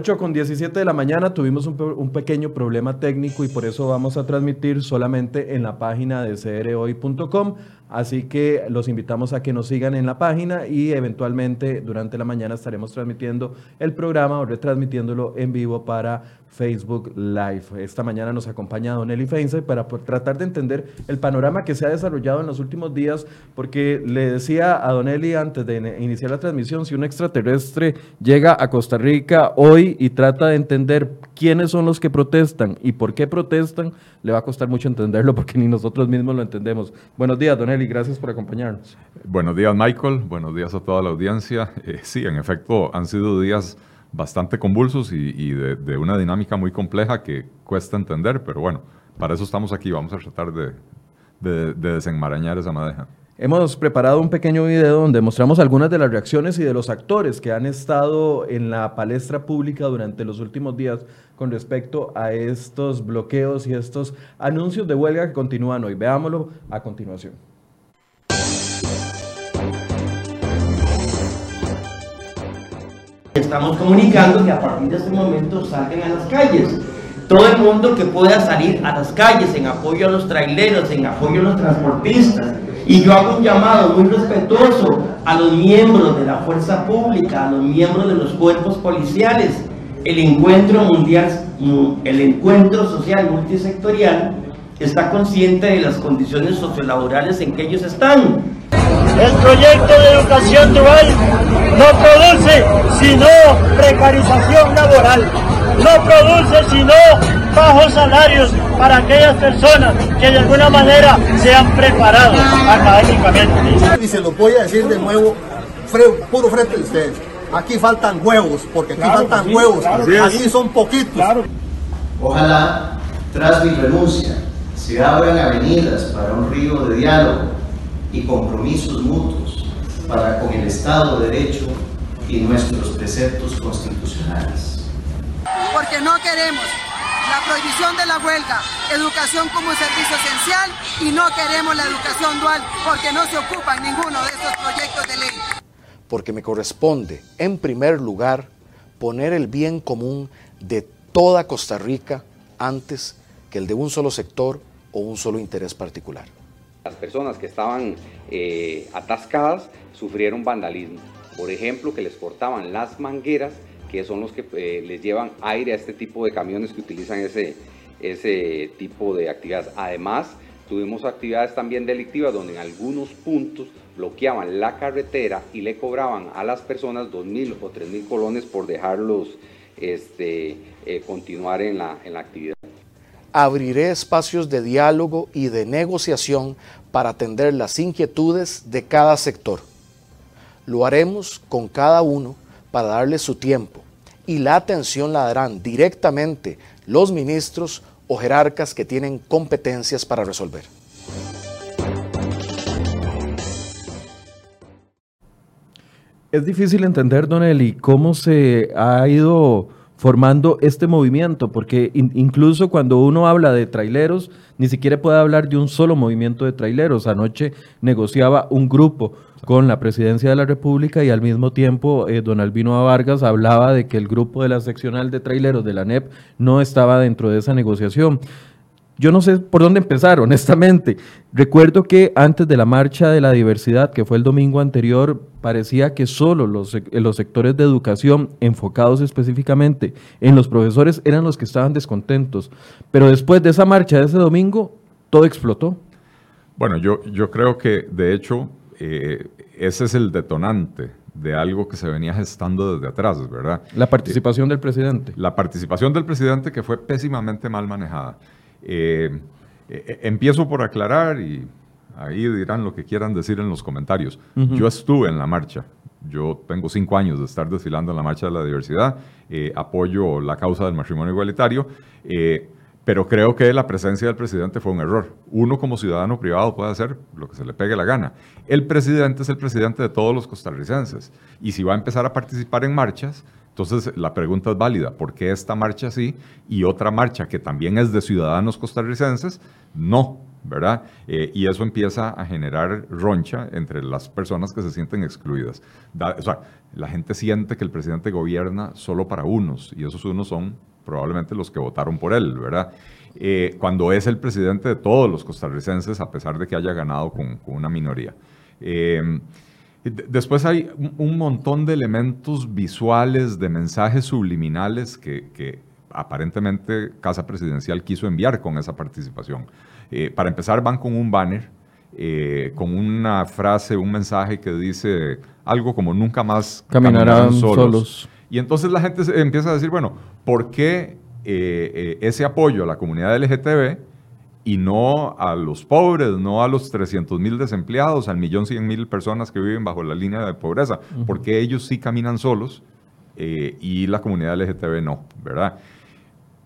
8 con 17 de la mañana tuvimos un, pequeño problema técnico y por eso vamos a transmitir solamente en la página de crhoy.com. Así que los invitamos a que nos sigan en la página y eventualmente durante la mañana estaremos transmitiendo el programa o retransmitiéndolo en vivo para Facebook Live. Esta mañana nos acompaña Don Eli Feinze para tratar de entender el panorama que se ha desarrollado en los últimos días, porque le decía a Don Eli antes de iniciar la transmisión, si un extraterrestre llega a Costa Rica hoy y trata de entender quiénes son los que protestan y por qué protestan, le va a costar mucho entenderlo porque ni nosotros mismos lo entendemos. Buenos días, Don Eli, gracias por acompañarnos. Buenos días, Michael. Buenos días a toda la audiencia. Eh, sí, en efecto, han sido días bastante convulsos y, de, una dinámica muy compleja que cuesta entender, pero bueno, para eso estamos aquí, vamos a tratar de, de desenmarañar esa madeja. Hemos preparado un pequeño video donde mostramos algunas de las reacciones y de los actores que han estado en la palestra pública durante los últimos días con respecto a estos bloqueos y estos anuncios de huelga que continúan hoy. Veámoslo a continuación. Estamos comunicando que a partir de este momento salgan a las calles. Todo el mundo que pueda salir a las calles en apoyo a los traileros, en apoyo a los transportistas. Y yo hago un llamado muy respetuoso a los miembros de la fuerza pública, a los miembros de los cuerpos policiales. El encuentro mundial, el encuentro social multisectorial está consciente de las condiciones sociolaborales en que ellos están el proyecto de educación dual no produce sino precarización laboral, no produce sino bajos salarios para aquellas personas que de alguna manera se han preparado académicamente. Y se lo voy a decir de nuevo, puro frente de ustedes. Aquí faltan huevos, porque aquí faltan huevos, aquí son poquitos. Ojalá, tras mi renuncia, se abran avenidas para un río de diálogo y compromisos mutuos para con el Estado de Derecho y nuestros preceptos constitucionales. Porque no queremos la prohibición de la huelga, educación como un servicio esencial y no queremos la educación dual porque no se ocupa en ninguno de estos proyectos de ley. Porque me corresponde, en primer lugar, poner el bien común de toda Costa Rica antes que el de un solo sector o un solo interés particular. Las personas que estaban eh, atascadas sufrieron vandalismo. Por ejemplo, que les cortaban las mangueras, que son los que eh, les llevan aire a este tipo de camiones que utilizan ese, ese tipo de actividades. Además, tuvimos actividades también delictivas donde en algunos puntos bloqueaban la carretera y le cobraban a las personas 2.000 o 3.000 colones por dejarlos este, eh, continuar en la, en la actividad abriré espacios de diálogo y de negociación para atender las inquietudes de cada sector. Lo haremos con cada uno para darle su tiempo y la atención la darán directamente los ministros o jerarcas que tienen competencias para resolver. Es difícil entender, Don Eli, cómo se ha ido formando este movimiento, porque incluso cuando uno habla de traileros, ni siquiera puede hablar de un solo movimiento de traileros. Anoche negociaba un grupo con la presidencia de la República y al mismo tiempo eh, don Albino Vargas hablaba de que el grupo de la seccional de traileros de la NEP no estaba dentro de esa negociación. Yo no sé por dónde empezar, honestamente. Recuerdo que antes de la marcha de la diversidad, que fue el domingo anterior, parecía que solo los, los sectores de educación enfocados específicamente en los profesores eran los que estaban descontentos. Pero después de esa marcha de ese domingo, todo explotó. Bueno, yo, yo creo que de hecho eh, ese es el detonante de algo que se venía gestando desde atrás, ¿verdad? La participación del presidente. La participación del presidente que fue pésimamente mal manejada. Eh, eh, empiezo por aclarar y ahí dirán lo que quieran decir en los comentarios. Yo estuve en la marcha. Yo tengo cinco años de estar desfilando en la Marcha de la Diversidad. Eh, apoyo la causa del matrimonio igualitario. pero creo que la presencia del presidente fue un error. Uno como ciudadano privado puede hacer lo que se le pegue la gana. El presidente es el presidente de todos los costarricenses. Y si va a empezar a participar en marchas, entonces, la pregunta es válida. ¿Por qué esta marcha sí y otra marcha que también es de ciudadanos costarricenses no? ¿verdad? Eh, y eso empieza a generar roncha entre las personas que se sienten excluidas. o sea, la gente siente que el presidente gobierna solo para unos, y esos unos son probablemente los que votaron por él, ¿verdad? Eh, cuando es el presidente de todos los costarricenses, a pesar de que haya ganado con, una minoría. Eh, después hay un montón de elementos visuales, de mensajes subliminales que, aparentemente Casa Presidencial quiso enviar con esa participación. Eh, para empezar, van con un banner, con una frase, un mensaje que dice algo como nunca más caminarán, solos. Y entonces la gente empieza a decir, bueno, ¿por qué eh, eh, ese apoyo a la comunidad LGTB y no a los pobres, no a los 300 mil desempleados, al millón cien mil personas que viven bajo la línea de pobreza, porque ellos sí caminan solos eh, y la comunidad LGTB no, ¿verdad?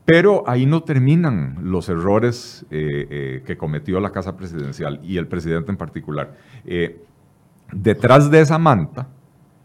Pero ahí no terminan los errores que cometió la Casa Presidencial y el presidente en particular. detrás de esa manta,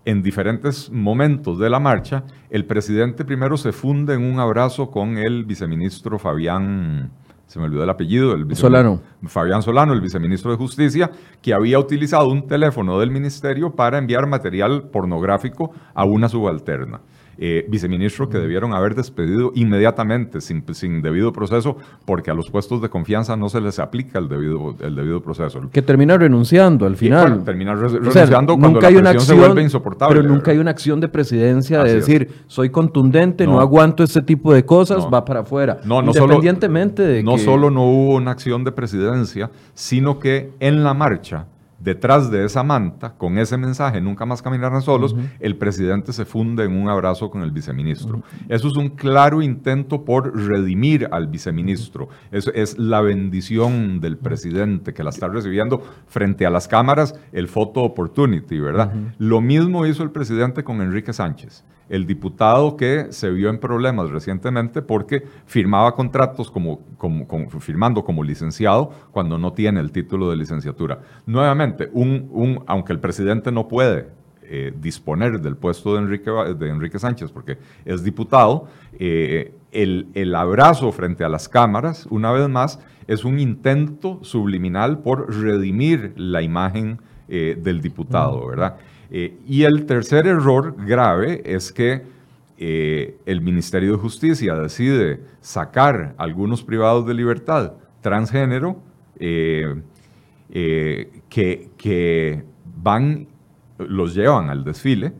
en diferentes momentos de la marcha, el presidente primero se funde en un abrazo con el viceministro Fabián, se me olvidó el apellido, el Solano. Fabián Solano, el viceministro de Justicia, que había utilizado un teléfono del ministerio para enviar material pornográfico a una subalterna. Eh, viceministro que debieron haber despedido inmediatamente, sin, sin, debido proceso, porque a los puestos de confianza no se les aplica el debido, el debido proceso. Que termina renunciando al final. termina renunciando cuando la hay una acción, se vuelve insoportable. Pero nunca hay una acción de presidencia de decir, soy contundente, no, aguanto este tipo de cosas, va para afuera. No, no Independientemente solo, de No solo no hubo una acción de presidencia, sino que en la marcha detrás de esa manta, con ese mensaje, nunca más caminarán solos, el presidente se funde en un abrazo con el viceministro. Eso es un claro intento por redimir al viceministro. Eso es la bendición del presidente que la está recibiendo frente a las cámaras, el photo opportunity, ¿verdad? Lo mismo hizo el presidente con Enrique Sánchez el diputado que se vio en problemas recientemente porque firmaba contratos como, como, firmando como licenciado cuando no tiene el título de licenciatura. Nuevamente, un, un, aunque el presidente no puede eh, disponer del puesto de Enrique, de Enrique Sánchez porque es diputado, eh, el, el, abrazo frente a las cámaras, una vez más, es un intento subliminal por redimir la imagen eh, del diputado, ¿verdad? Eh, y el tercer error grave es que eh, el Ministerio de Justicia decide sacar algunos privados de libertad transgénero eh, que, que van, los llevan al desfile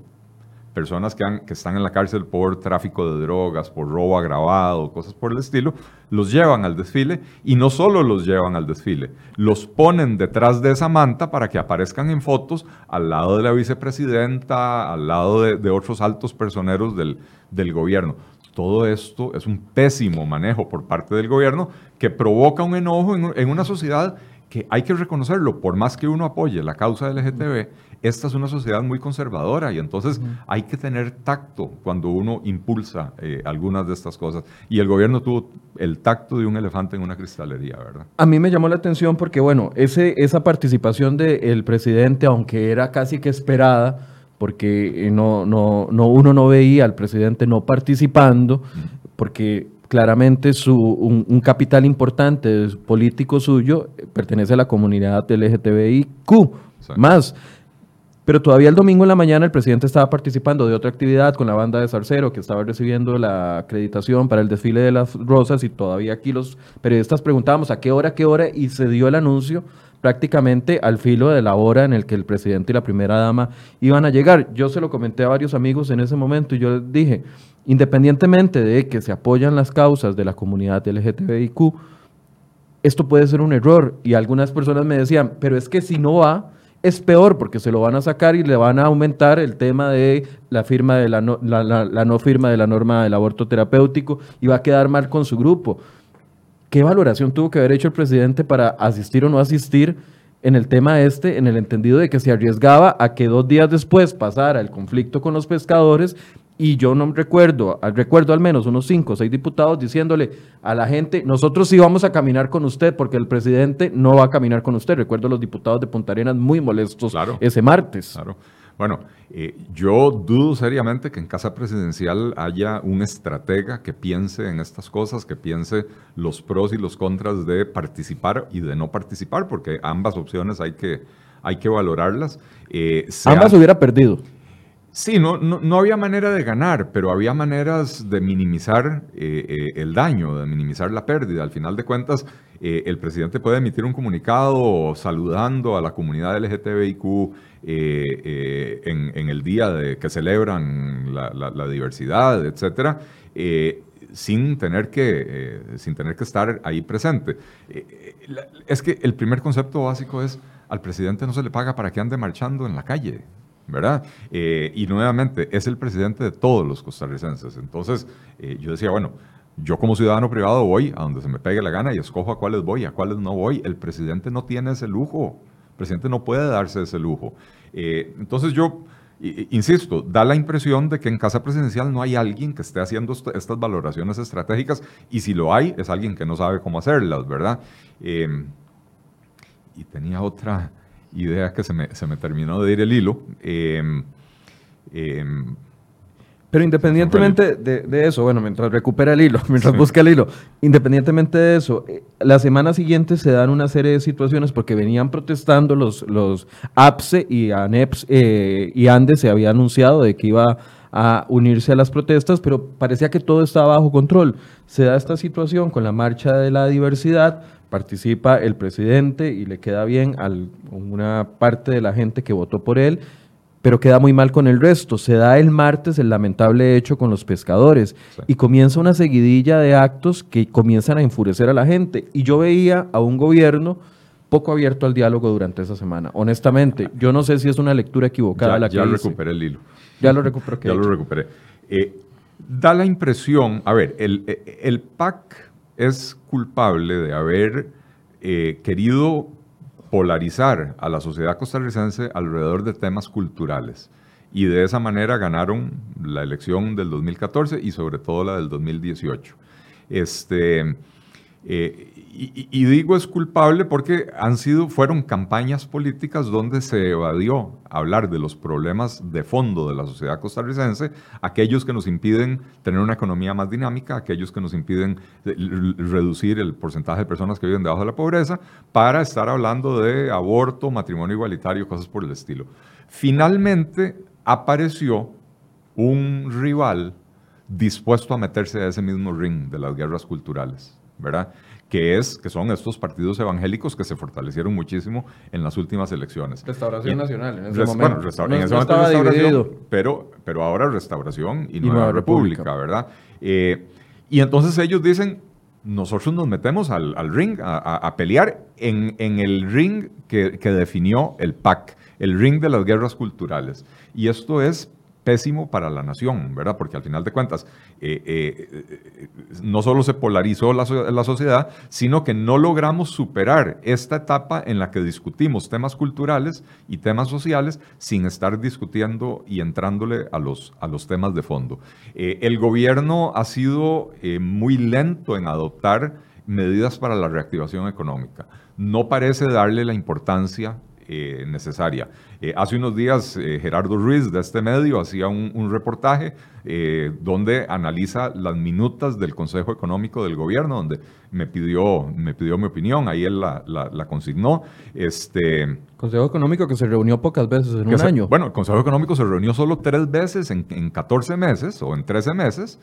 personas que, que, están en la cárcel por tráfico de drogas, por robo agravado, cosas por el estilo, los llevan al desfile y no solo los llevan al desfile, los ponen detrás de esa manta para que aparezcan en fotos al lado de la vicepresidenta, al lado de, otros altos personeros del, del gobierno. Todo esto es un pésimo manejo por parte del gobierno que provoca un enojo en, en una sociedad que hay que reconocerlo, por más que uno apoye la causa LGTB, esta es una sociedad muy conservadora y entonces hay que tener tacto cuando uno impulsa eh, algunas de estas cosas. Y el gobierno tuvo el tacto de un elefante en una cristalería, ¿verdad? A mí me llamó la atención porque, bueno, ese, esa participación del presidente, aunque era casi que esperada, porque eh, no, no, no, uno no veía al presidente no participando, porque claramente su, un, capital importante político suyo pertenece a la comunidad LGTBIQ más. Pero todavía el domingo en la mañana el presidente estaba participando de otra actividad con la banda de Zarcero que estaba recibiendo la acreditación para el desfile de las rosas y todavía aquí los periodistas preguntábamos a qué hora, qué hora y se dio el anuncio prácticamente al filo de la hora en el que el presidente y la primera dama iban a llegar. Yo se lo comenté a varios amigos en ese momento y yo les dije, independientemente de que se apoyan las causas de la comunidad LGTBIQ, esto puede ser un error. Y algunas personas me decían, pero es que si no va, es peor porque se lo van a sacar y le van a aumentar el tema de la firma de la no, la, no firma de la norma del aborto terapéutico y va a quedar mal con su grupo. ¿Qué valoración tuvo que haber hecho el presidente para asistir o no asistir en el tema este, en el entendido de que se arriesgaba a que dos días después pasara el conflicto con los pescadores y yo no recuerdo, recuerdo al menos unos cinco o seis diputados diciéndole a la gente, nosotros sí vamos a caminar con usted porque el presidente no va a caminar con usted. Recuerdo a los diputados de Punta Arenas muy molestos ese martes. Claro. Bueno, eh, yo dudo seriamente que en Casa Presidencial haya un estratega que piense en estas cosas, que piense los pros y los contras de participar y de no participar, porque ambas opciones hay que, hay que valorarlas. Eh, ambas hubiera perdido. Sí, no, no, había manera de ganar, pero había maneras de minimizar eh, el daño, de minimizar la pérdida. Al final de cuentas, el presidente puede emitir un comunicado saludando a la comunidad LGTBIQ eh, eh, en, el día de, que celebran la, diversidad, etcétera, eh, sin, tener que, sin tener que estar ahí presente. es que el primer concepto básico es, al presidente no se le paga para que ande marchando en la calle. ¿Verdad? y nuevamente, es el presidente de todos los costarricenses. Entonces, yo decía, bueno, yo como ciudadano privado voy a donde se me pegue la gana y escojo a cuáles voy, a cuáles no voy. El presidente no tiene ese lujo presidente no puede darse ese lujo. Eh, entonces yo, insisto, da la impresión de que en Casa Presidencial no hay alguien que esté haciendo estas valoraciones estratégicas y si lo hay es alguien que no sabe cómo hacerlas, ¿verdad? Y tenía otra idea que se me, se me, terminó de ir el hilo. Eh, pero independientemente de, eso, bueno, mientras recupera el hilo, mientras busca el hilo, independientemente de eso, eh, la semana siguiente se dan una serie de situaciones porque venían protestando los, los APSE y ANEPS eh, y ANDES se había anunciado de que iba a unirse a las protestas, pero parecía que todo estaba bajo control. Se da esta situación con la marcha de la diversidad, participa el presidente y le queda bien a una parte de la gente que votó por él pero queda muy mal con el resto. Se da el martes el lamentable hecho con los pescadores y comienza una seguidilla de actos que comienzan a enfurecer a la gente. Y yo veía a un gobierno poco abierto al diálogo durante esa semana. Honestamente, yo no sé si es una lectura equivocada ya, la que Ya recuperé el hilo. Ya lo recuperé. ya lo recuperé. Eh, da la impresión, a ver, el, el, PAC es culpable de haber eh, querido polarizar a la sociedad costarricense alrededor de temas culturales. Y de esa manera ganaron la elección del 2014 y sobre todo la del 2018. Este, eh, y, digo es culpable porque han sido, fueron campañas políticas donde se evadió hablar de los problemas de fondo de la sociedad costarricense, aquellos que nos impiden tener una economía más dinámica, aquellos que nos impiden reducir el porcentaje de personas que viven debajo de la pobreza, para estar hablando de aborto, matrimonio igualitario, cosas por el estilo. Finalmente apareció un rival dispuesto a meterse a ese mismo ring de las guerras culturales, ¿verdad? Que, es, que son estos partidos evangélicos que se fortalecieron muchísimo en las últimas elecciones. Restauración Nacional, en ese momento. Bueno, en ese momento restauración, pero, pero ahora Restauración y, Nueva, República, ¿verdad? Eh, y entonces ellos dicen, nosotros nos metemos al, ring a, pelear en, en, el ring que, que definió el PAC, el ring de las guerras culturales. Y esto es pésimo para la nación, ¿verdad? Porque al final de cuentas, eh, eh, no solo se polarizó la, sociedad, sino que no logramos superar esta etapa en la que discutimos temas culturales y temas sociales sin estar discutiendo y entrándole a los, a los temas de fondo. Eh, el gobierno ha sido muy lento en adoptar medidas para la reactivación económica. No parece darle la importancia eh, necesaria. Eh, hace unos días eh, Gerardo Ruiz de este medio hacía un, reportaje donde analiza las minutas del Consejo Económico del Gobierno, donde me pidió, me pidió mi opinión, ahí él la, la, consignó. Este, Consejo Económico que se reunió pocas veces en un año. Bueno, el Consejo Económico se reunió solo tres veces en, en 14 meses o en 13 meses.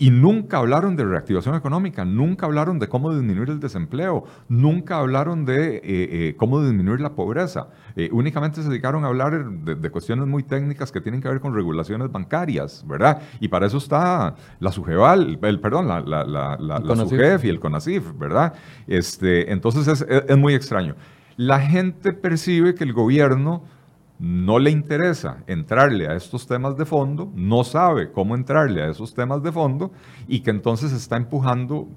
Y nunca hablaron de reactivación económica, nunca hablaron de cómo disminuir el desempleo, nunca hablaron de eh, eh, cómo disminuir la pobreza. Eh, únicamente se dedicaron a hablar de, cuestiones muy técnicas que tienen que ver con regulaciones bancarias, ¿verdad? Y para eso está la SUGEVAL, el, perdón, la, la, la, SUGEF y el CONACIF, ¿verdad? Este, entonces es, es muy extraño. La gente percibe que el gobierno no le interesa entrarle a estos temas de fondo, no sabe cómo entrarle a esos temas de fondo y que entonces está empujando,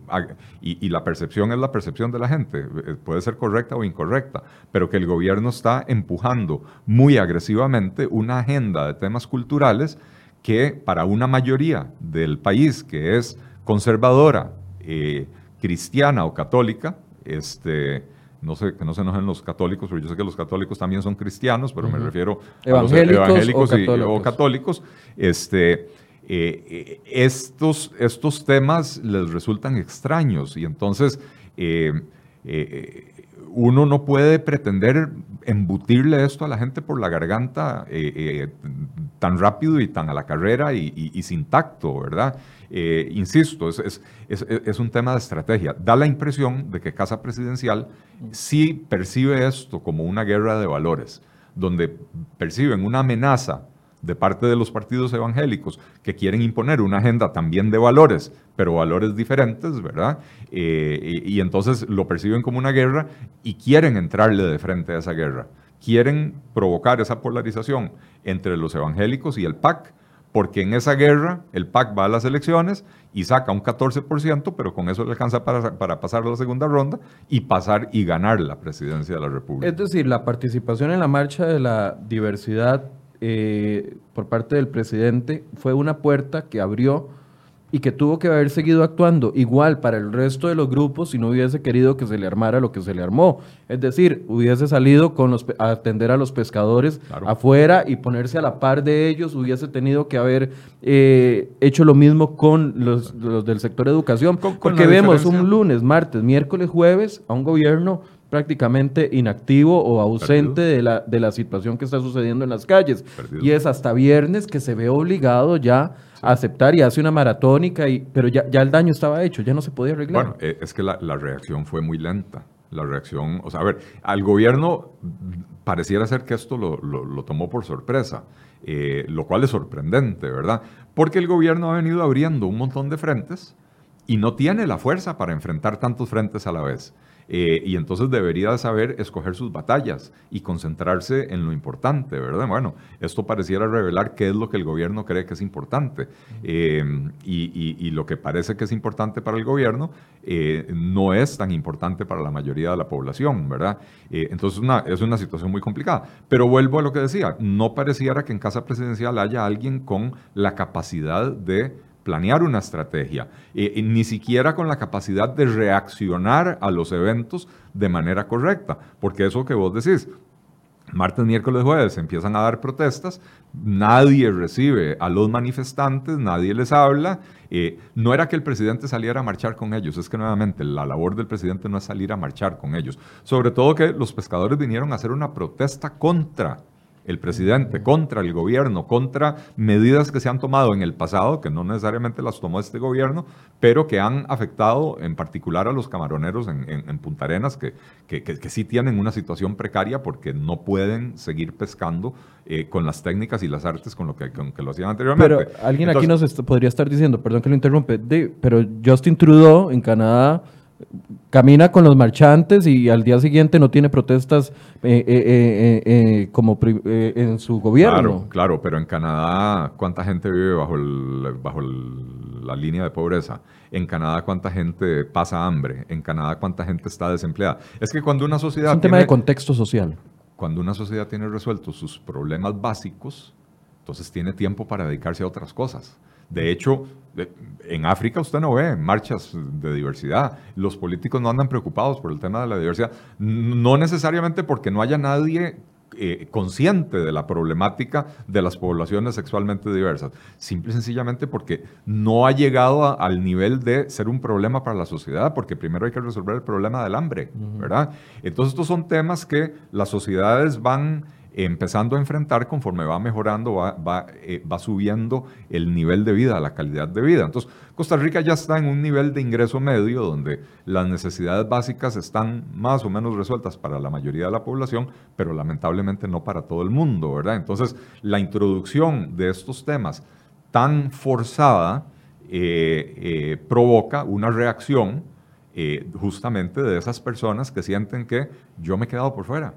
y, la percepción es la percepción de la gente, eh, puede ser correcta o incorrecta, pero que el gobierno está empujando muy agresivamente una agenda de temas culturales que para una mayoría del país que es conservadora, eh, cristiana o católica, este, no sé, que no se enojen los católicos, pero yo sé que los católicos también son cristianos, pero me refiero evangélicos a los evangélicos o y- católicos. o católicos. Este, eh, eh, estos, estos temas les resultan extraños y entonces eh, eh, uno no puede pretender embutirle esto a la gente por la garganta tan rápido y tan a la carrera y, y- y sin tacto, ¿verdad? Eh, insisto, es, es- es- un tema de estrategia. Da la impresión de que Casa Presidencial sí percibe esto como una guerra de valores, donde perciben una amenaza de parte de los partidos evangélicos que quieren imponer una agenda también de valores, pero valores diferentes, ¿verdad? Eh, y, y entonces lo perciben como una guerra y quieren entrarle de frente a esa guerra. Quieren provocar esa polarización entre los evangélicos y el PAC, porque en esa guerra el PAC va a las elecciones y saca un 14%, pero con eso le alcanza para, para pasar a la segunda ronda y pasar y ganar la presidencia de la República. Es decir, la participación en la marcha de la diversidad eh, por parte del presidente fue una puerta que abrió y que tuvo que haber seguido actuando igual para el resto de los grupos si no hubiese querido que se le armara lo que se le armó. Es decir, hubiese salido con los, a atender a los pescadores Claro. afuera y ponerse a la par de ellos, hubiese tenido que haber eh, hecho lo mismo con los, los del sector educación, Con- con porque vemos diferencia- un lunes, martes, miércoles, jueves a un gobierno prácticamente inactivo o ausente de la, de la situación que está sucediendo en las calles. Perdido. Y es hasta viernes que se ve obligado ya aceptar y hace una maratónica, y, pero ya, ya el daño estaba hecho, ya no se podía arreglar. Bueno, eh, es que la, la reacción fue muy lenta. La reacción, o sea, a ver, al gobierno pareciera ser que esto lo, lo- lo tomó por sorpresa, eh, lo cual es sorprendente, ¿verdad? Porque el gobierno ha venido abriendo un montón de frentes y no tiene la fuerza para enfrentar tantos frentes a la vez. Eh, y entonces debería saber escoger sus batallas y concentrarse en lo importante, ¿verdad? Bueno, esto pareciera revelar qué es lo que el gobierno cree que es importante. Eh, y, y- y lo que parece que es importante para el gobierno eh, no es tan importante para la mayoría de la población, ¿verdad? Eh, entonces una- es una situación muy complicada. Pero vuelvo a lo que decía, no pareciera que en Casa Presidencial haya alguien con la capacidad de planear una estrategia, eh, y ni siquiera con la capacidad de reaccionar a los eventos de manera correcta, porque eso que vos decís, martes, miércoles, jueves empiezan a dar protestas, nadie recibe a los manifestantes, nadie les habla. eh, no era que el presidente saliera a marchar con ellos, es que nuevamente la labor del presidente no es salir a marchar con ellos. Sobre todo que los pescadores vinieron a hacer una protesta contra el presidente, contra el gobierno, contra medidas que se han tomado en el pasado, que no necesariamente las tomó este gobierno, pero que han afectado en particular a los camaroneros en, en- en Punta Arenas, que, que- que- que sí tienen una situación precaria porque no pueden seguir pescando eh, con las técnicas y las artes con lo que, con que lo hacían anteriormente. Pero alguien aquí nos est- podría estar diciendo, perdón que lo interrumpe, de- pero Justin Trudeau en Canadá camina con los marchantes y al día siguiente no tiene protestas eh, eh, eh, como en su gobierno. Claro, claro, pero en Canadá, ¿cuánta gente vive bajo, el- bajo el- la línea de pobreza? En Canadá, ¿cuánta gente pasa hambre? En Canadá, ¿cuánta gente está desempleada? Es que cuando una Es sociedad un tema tiene- de contexto social. cuando una sociedad tiene resueltos sus problemas básicos, entonces tiene tiempo para dedicarse a otras cosas. De hecho, en África usted no ve marchas de diversidad. Los políticos no andan preocupados por el tema de la diversidad. No necesariamente porque no haya nadie eh, consciente de la problemática de las poblaciones sexualmente diversas. Simple y sencillamente porque no ha llegado a- al nivel de ser un problema para la sociedad, porque primero hay que resolver el problema del hambre, ¿verdad? Entonces estos son temas que las sociedades van empezando a enfrentar conforme va mejorando, va, va, eh, va subiendo el nivel de vida, la calidad de vida. Entonces, Costa Rica ya está en un nivel de ingreso medio donde las necesidades básicas están más o menos resueltas para la mayoría de la población, pero lamentablemente no para todo el mundo, ¿verdad? Entonces, la introducción de estos temas tan forzada eh, eh, provoca una reacción eh, justamente de esas personas que sienten que yo me he quedado por fuera.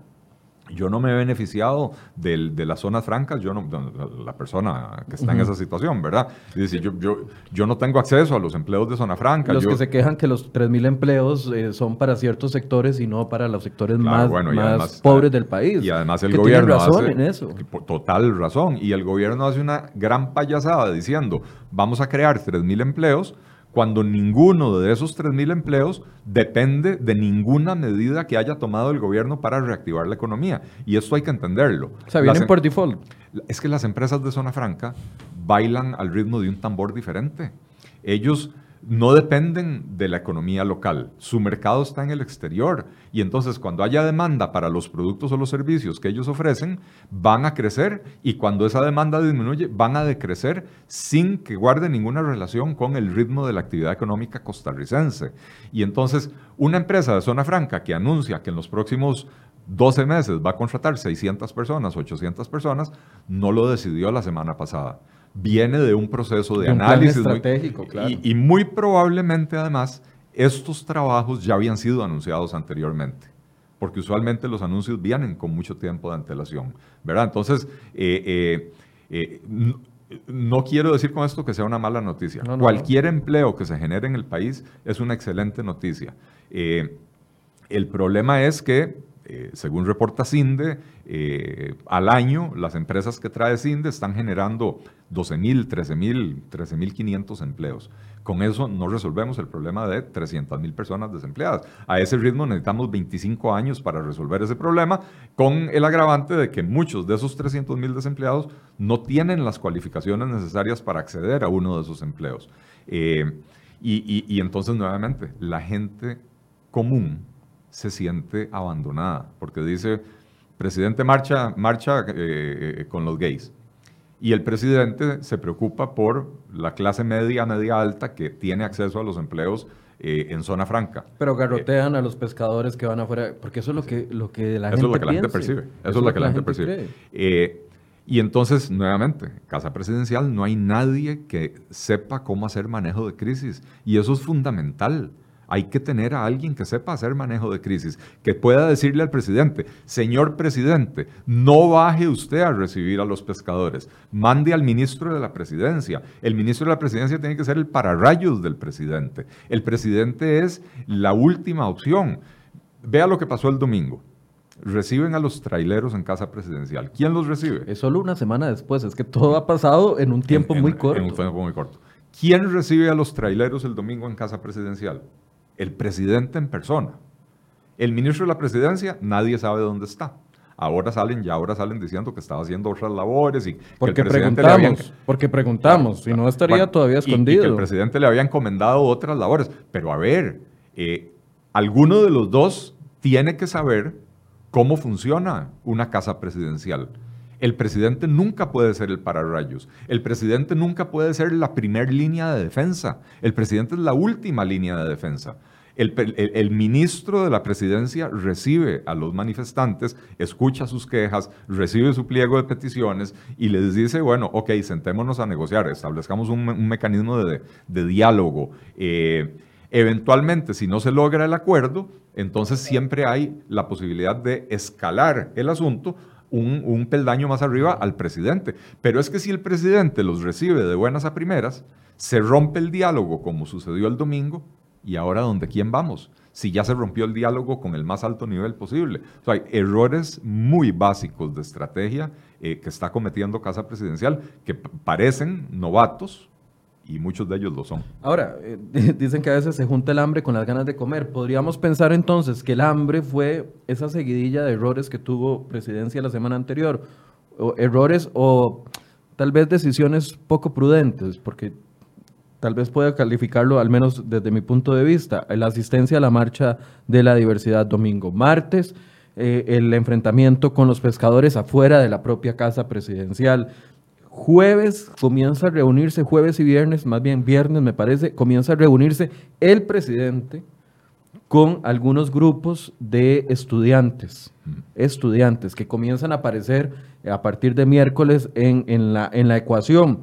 Yo no me he beneficiado del- de las zonas francas, yo no, la persona que está en esa situación, ¿verdad? Y dice, yo, yo, yo no tengo acceso a los empleos de zona franca. Los yo- que se quejan que los 3.000 empleos eh, son para ciertos sectores y no para los sectores Claro, más, bueno, más además- pobres del país. Y además el Que gobierno razón hace, en eso. Total razón. Y el gobierno hace una gran payasada diciendo, vamos a crear 3.000 empleos, cuando ninguno de esos 3.000 empleos depende de ninguna medida que haya tomado el gobierno para reactivar la economía. Y esto hay que entenderlo. O sea, vienen por default. Es que las empresas de zona franca bailan al ritmo de un tambor diferente. Ellos no dependen de la economía local, su mercado está en el exterior. Y entonces cuando haya demanda para los productos o los servicios que ellos ofrecen, van a crecer. Y cuando esa demanda disminuye, van a decrecer sin que guarde ninguna relación con el ritmo de la actividad económica costarricense. Y entonces una empresa de zona franca que anuncia que en los próximos 12 meses va a contratar 600 personas, 800 personas, no lo decidió la semana pasada viene de un proceso de, análisis. estratégico, claro. y, muy probablemente además estos trabajos ya habían sido anunciados anteriormente, porque usualmente los anuncios vienen con mucho tiempo de antelación, ¿verdad? Entonces, eh, eh, eh, no, quiero decir con esto que sea una mala noticia. Cualquier empleo que se genere en el país es una excelente noticia. el problema es que eh, según reporta CINDE, eh, al año las empresas que trae CINDE están generando 12.000, 13.000, 13.500 empleos. Con eso no resolvemos el problema de 300.000 personas desempleadas. A ese ritmo necesitamos 25 años para resolver ese problema, con el agravante de que muchos de esos 300.000 desempleados no tienen las cualificaciones necesarias para acceder a uno de esos empleos. Eh, y entonces, nuevamente, la gente común se siente abandonada, porque dice, presidente marcha, marcha eh, con los gays. Y el presidente se preocupa por la clase media, media alta que tiene acceso a los empleos eh, en zona franca. Pero garrotean a los pescadores que van afuera, porque eso es lo que, lo que la gente Eso es lo que la gente percibe. Eso, es lo que la gente, percibe. Eh, y entonces, nuevamente, Casa Presidencial, no hay nadie que sepa cómo hacer manejo de crisis. Y eso es fundamental. Hay que tener a alguien que sepa hacer manejo de crisis, que pueda decirle al presidente, señor presidente, no baje usted a recibir a los pescadores, mande al ministro de la presidencia. El ministro de la presidencia tiene que ser el pararrayos del presidente. El presidente es la última opción. Vea lo que pasó el domingo. Reciben a los traileros en casa presidencial. ¿Quién los recibe? Es solo una semana después, es que todo ha pasado en un tiempo muy corto. En un tiempo muy corto. ¿Quién recibe a los traileros el domingo en casa presidencial? El presidente en persona. El ministro de la presidencia, nadie sabe dónde está. Ahora salen, ya ahora salen diciendo que estaba haciendo otras labores y porque preguntamos, porque preguntamos, si no estaría todavía escondido. Y, que el presidente le había encomendado otras labores. Pero a ver, eh, alguno de los dos tiene que saber cómo funciona una casa presidencial. El presidente nunca puede ser el pararrayos. El presidente nunca puede ser la primera línea de defensa. El presidente es la última línea de defensa. El, ministro de la presidencia recibe a los manifestantes, escucha sus quejas, recibe su pliego de peticiones y les dice, bueno, ok, sentémonos a negociar, establezcamos un, mecanismo de, diálogo. Eh, eventualmente, si no se logra el acuerdo, entonces siempre hay la posibilidad de escalar el asunto un, peldaño más arriba al presidente. Pero es que si el presidente los recibe de buenas a primeras, se rompe el diálogo como sucedió el domingo, y ahora ¿dónde quién vamos? Si ya se rompió el diálogo con el más alto nivel posible. hay errores muy básicos de estrategia eh, que está cometiendo Casa Presidencial que parecen novatos, y muchos de ellos lo son. Ahora, eh, dicen que a veces se junta el hambre con las ganas de comer. ¿Podríamos pensar entonces que el hambre fue esa seguidilla de errores que tuvo presidencia la semana anterior? Errores o tal vez decisiones poco prudentes, porque tal vez pueda calificarlo, al menos desde mi punto de vista, la asistencia a la marcha de la diversidad domingo. Martes, eh, el enfrentamiento con los pescadores afuera de la propia casa presidencial. Jueves comienza a reunirse, jueves y viernes, más bien viernes me parece, comienza a reunirse el presidente con algunos grupos de estudiantes, estudiantes que comienzan a aparecer a partir de miércoles en, la, en la ecuación.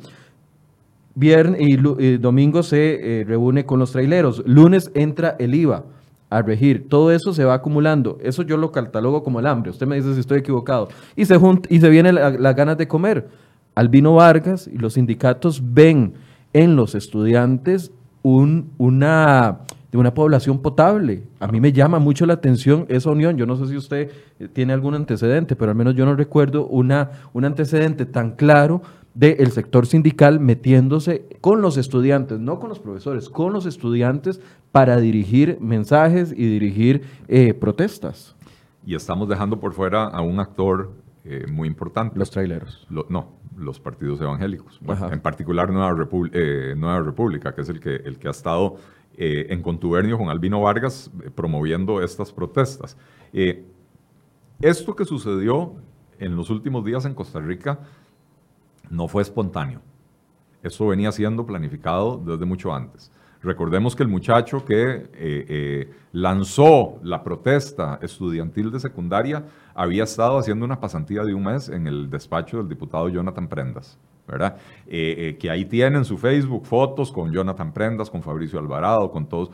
Viernes y, domingo se eh, reúne con los traileros. Lunes entra el IVA a regir. Todo eso se va acumulando. Eso yo lo catalogo como el hambre. Usted me dice si estoy equivocado. Y se, y se vienen las ganas de comer. Albino Vargas y los sindicatos ven en los estudiantes un, una, de una población potable. A mí me llama mucho la atención esa unión. Yo no sé si usted eh, tiene algún antecedente, pero al menos yo no recuerdo una, un antecedente tan claro del sector sindical metiéndose con los estudiantes, no con los profesores, con los estudiantes para dirigir mensajes y dirigir eh, protestas. Y estamos dejando por fuera a un actor eh, muy importante. Los traileros. no, los partidos evangélicos. en particular Nueva, eh, Nueva, República, que es el que, el que ha estado en contubernio con Albino Vargas promoviendo estas protestas. esto que sucedió en los últimos días en Costa Rica no fue espontáneo. Esto venía siendo planificado desde mucho antes. Recordemos que el muchacho que eh, eh, lanzó la protesta estudiantil de secundaria había estado haciendo una pasantía de un mes en el despacho del diputado Jonathan Prendas, ¿verdad? Eh, que ahí tienen su Facebook fotos con Jonathan Prendas, con Fabricio Alvarado, con todos,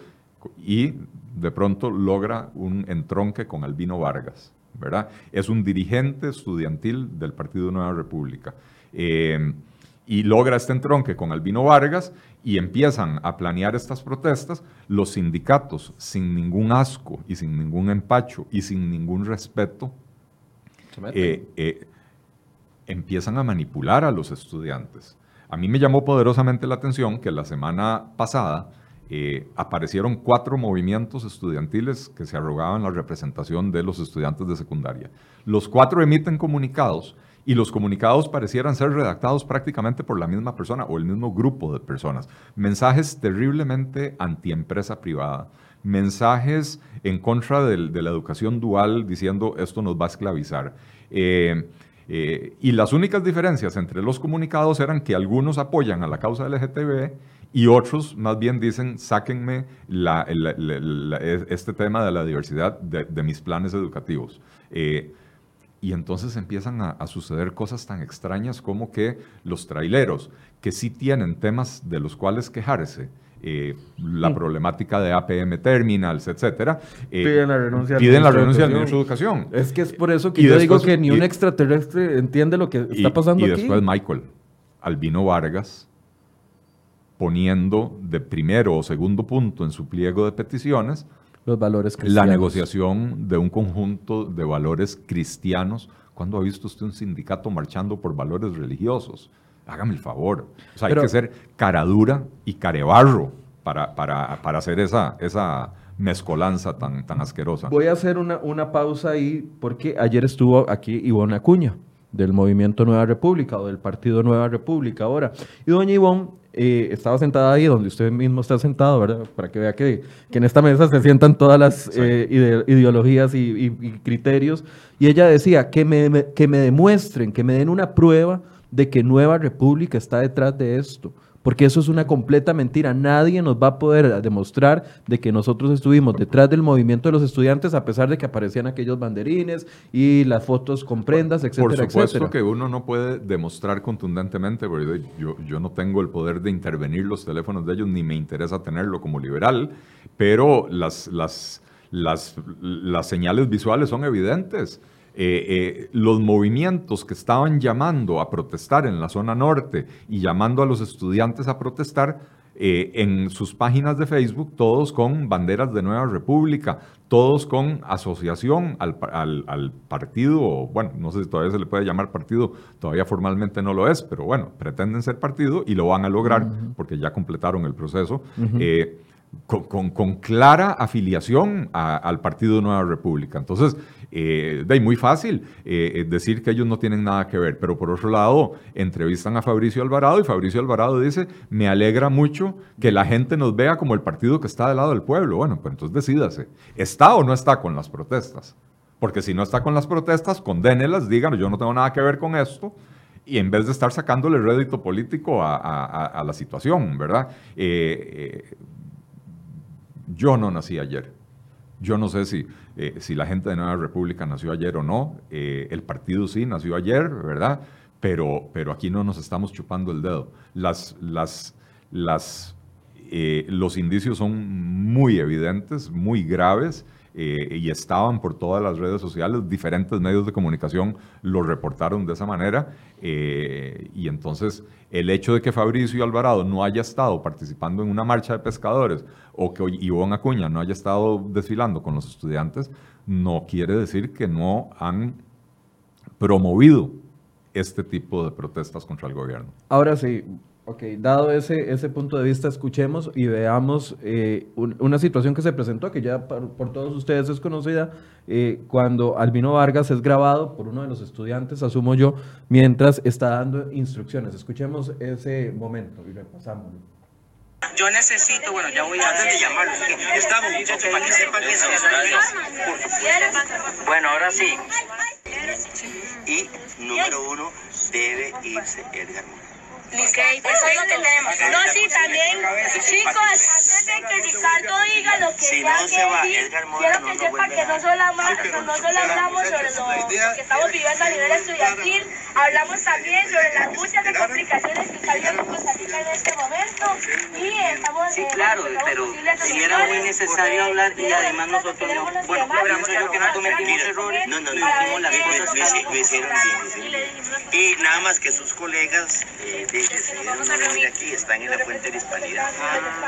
y de pronto logra un entronque con Albino Vargas, ¿verdad? Es un dirigente estudiantil del Partido Nueva República. Y logra este entronque con Albino Vargas y empiezan a planear estas protestas, los sindicatos, sin ningún asco y sin ningún empacho y sin ningún respeto, eh, eh, empiezan a manipular a los estudiantes. A mí me llamó poderosamente la atención que la semana pasada aparecieron cuatro movimientos estudiantiles que se arrogaban la representación de los estudiantes de secundaria. Los cuatro emiten comunicados y los comunicados parecieran ser redactados prácticamente por la misma persona o el mismo grupo de personas. Mensajes terriblemente antiempresa privada, mensajes en contra de, la educación dual diciendo esto nos va a esclavizar. Eh, eh, y las únicas diferencias entre los comunicados eran que algunos apoyan a la causa LGTB y otros más bien dicen, sáquenme este tema de la diversidad de, mis planes educativos. Eh, y entonces empiezan a, suceder cosas tan extrañas como que los traileros, que sí tienen temas de los cuales quejarse, eh, la mm. problemática de APM Terminals, etcétera, eh, piden la renuncia, piden la renuncia del ministro de Educación. Es que es por eso que yo digo que ni un extraterrestre entiende lo que está pasando aquí. Y después Michael, Albino Vargas, poniendo de primero o segundo punto en su pliego de peticiones los valores cristianos. La negociación de un conjunto de valores cristianos. ¿Cuándo ha visto usted un sindicato marchando por valores religiosos? Hágame el favor. O sea, hay que ser caradura y carebarro para, para, para hacer esa, esa mezcolanza tan, tan asquerosa. Voy a hacer una, una pausa ahí porque ayer estuvo aquí Ivonne Acuña del Movimiento Nueva República o del Partido Nueva República ahora. Y doña Ivonne eh, estaba sentada ahí donde usted mismo está sentado, ¿verdad? Para que vea que, que en esta mesa se sientan todas las eh, ideologías y, criterios. Y ella decía, que me, que me demuestren, que me den una prueba de que Nueva República está detrás de esto porque eso es una completa mentira. Nadie nos va a poder demostrar de que nosotros estuvimos detrás del movimiento de los estudiantes a pesar de que aparecían aquellos banderines y las fotos con prendas, etcétera, Por supuesto que uno no puede demostrar contundentemente, porque yo, yo no tengo el poder de intervenir los teléfonos de ellos, ni me interesa tenerlo como liberal, pero las, las, las, las señales visuales son evidentes. Eh, eh, los movimientos que estaban llamando a protestar en la zona norte y llamando a los estudiantes a protestar eh, en sus páginas de Facebook, todos con banderas de Nueva República, todos con asociación al, al, partido, bueno, no sé si todavía se le puede llamar partido, todavía formalmente no lo es, pero bueno, pretenden ser partido y lo van a lograr porque ya completaron el proceso. Con, con, clara afiliación al Partido Nueva República. Entonces, eh, de muy fácil eh, decir que ellos no tienen nada que ver, pero por otro lado, entrevistan a Fabricio Alvarado y Fabricio Alvarado dice, me alegra mucho que la gente nos vea como el partido que está del lado del pueblo. Bueno, pues entonces decídase, ¿está o no está con las protestas? Porque si no está con las protestas, condénelas, digan, yo no tengo nada que ver con esto y en vez de estar sacándole rédito político a, la situación, ¿verdad? Eh, yo no nací ayer. Yo no sé si, eh, si la gente de Nueva República nació ayer o no. Eh, el partido sí nació ayer, ¿verdad? Pero, pero aquí no nos estamos chupando el dedo. Las, las, las, eh, los indicios son muy evidentes, muy graves. Y estaban por todas las redes sociales, diferentes medios de comunicación lo reportaron de esa manera, y entonces el hecho de que Fabricio Alvarado no haya estado participando en una marcha de pescadores o que Ivonne Acuña no haya estado desfilando con los estudiantes, no quiere decir que no han promovido este tipo de protestas contra el gobierno. Ahora sí, ok, dado ese, ese punto de vista, escuchemos y veamos eh, un- una situación que se presentó, que ya por, por todos ustedes es conocida, eh, cuando Albino Vargas es grabado por uno de los estudiantes, asumo yo, mientras está dando instrucciones. Escuchemos ese momento y repasámoslo. Yo necesito, bueno, ya voy a antes de llamarlos. Estamos, muchachos, para que sepan que son Bueno, ahora sí. Y número uno, debe irse Edgar Mora. Ok, eso es lo que tenemos. No, sí, también, chicos, antes de que Ricardo diga lo que Si tenga no se que va decir, quiero no que nos sepa vuelve que no solo, ama- no solo hablamos sobre lo que estamos viviendo a nivel estudiantil, hablamos también sobre las muchas de complicaciones que está viviendo Costa Rica en este momento y estamos Sí, eh, claro, buscando pero si era muy necesario Eh, hablar y además nosotros no. Bueno, pienso yo que no cometimos errores, No, no, no, hicimos las cosas, que bien, lo hicieron bien. Y nada más que sus colegas eh, de- decidieron no venir aquí, están en la fuente de la hispanidad.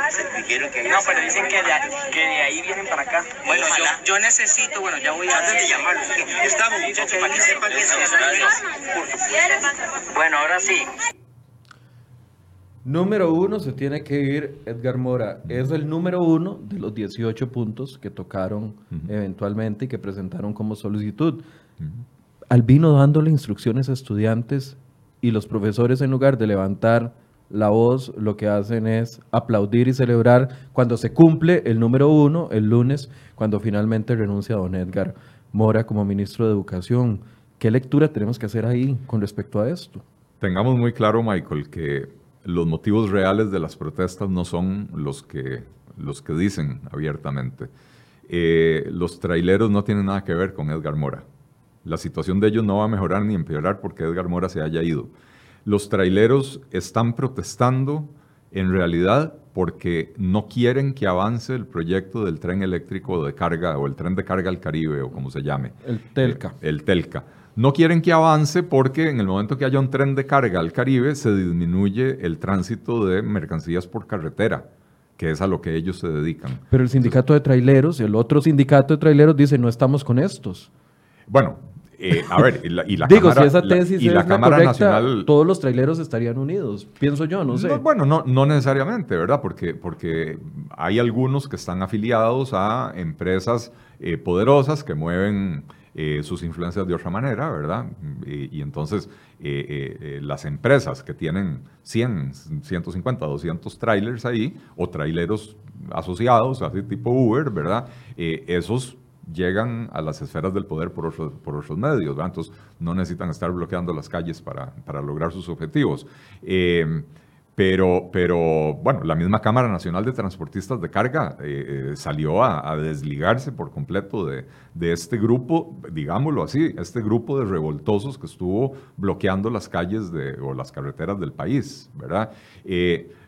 Se dijeron que No, pero dicen que de, que de ahí vienen para acá. Bueno, yo, yo necesito, bueno, ya voy a antes de llamarlos, estamos, muchachos, para que sepan que son Bueno, ahora sí. Número uno, se tiene que ir Edgar Mora. Es el número uno de los 18 puntos que tocaron eventualmente y que presentaron como solicitud. Albino dándole instrucciones a estudiantes y los profesores en lugar de levantar la voz, lo que hacen es aplaudir y celebrar cuando se cumple el número uno el lunes, cuando finalmente renuncia don Edgar Mora como ministro de Educación. ¿Qué lectura tenemos que hacer ahí con respecto a esto? Tengamos muy claro, Michael, que los motivos reales de las protestas no son los que, los que dicen abiertamente. Eh, los traileros no tienen nada que ver con Edgar Mora. La situación de ellos no va a mejorar ni empeorar porque Edgar Mora se haya ido. Los traileros están protestando en realidad porque no quieren que avance el proyecto del tren eléctrico de carga o el tren de carga al Caribe o como se llame. El Telca. Eh, el Telca. No quieren que avance porque en el momento que haya un tren de carga al Caribe se disminuye el tránsito de mercancías por carretera, que es a lo que ellos se dedican. Pero el sindicato de traileros, el otro sindicato de traileros dice, no estamos con estos. Bueno, eh, a ver, y la, y la Digo, Cámara, si esa la- tesis y es la Cámara correcta, Nacional todos los traileros estarían unidos, pienso yo, no sé. No, bueno, no, no necesariamente, ¿verdad? Porque, porque hay algunos que están afiliados a empresas eh, poderosas que mueven eh, sus influencias de otra manera, ¿verdad? Y, y entonces eh, eh, las empresas que tienen 100, 150, 200 trailers ahí, o traileros asociados, así tipo Uber, ¿verdad? Esos llegan a las esferas del poder por otros, medios. Entonces no necesitan estar bloqueando las calles para, lograr sus objetivos. Eh, pero, bueno, la misma Cámara Nacional de Transportistas de Carga eh, eh, salió a, desligarse por completo de, este grupo, digámoslo así, este grupo de revoltosos que estuvo bloqueando las calles o las carreteras del país, ¿verdad?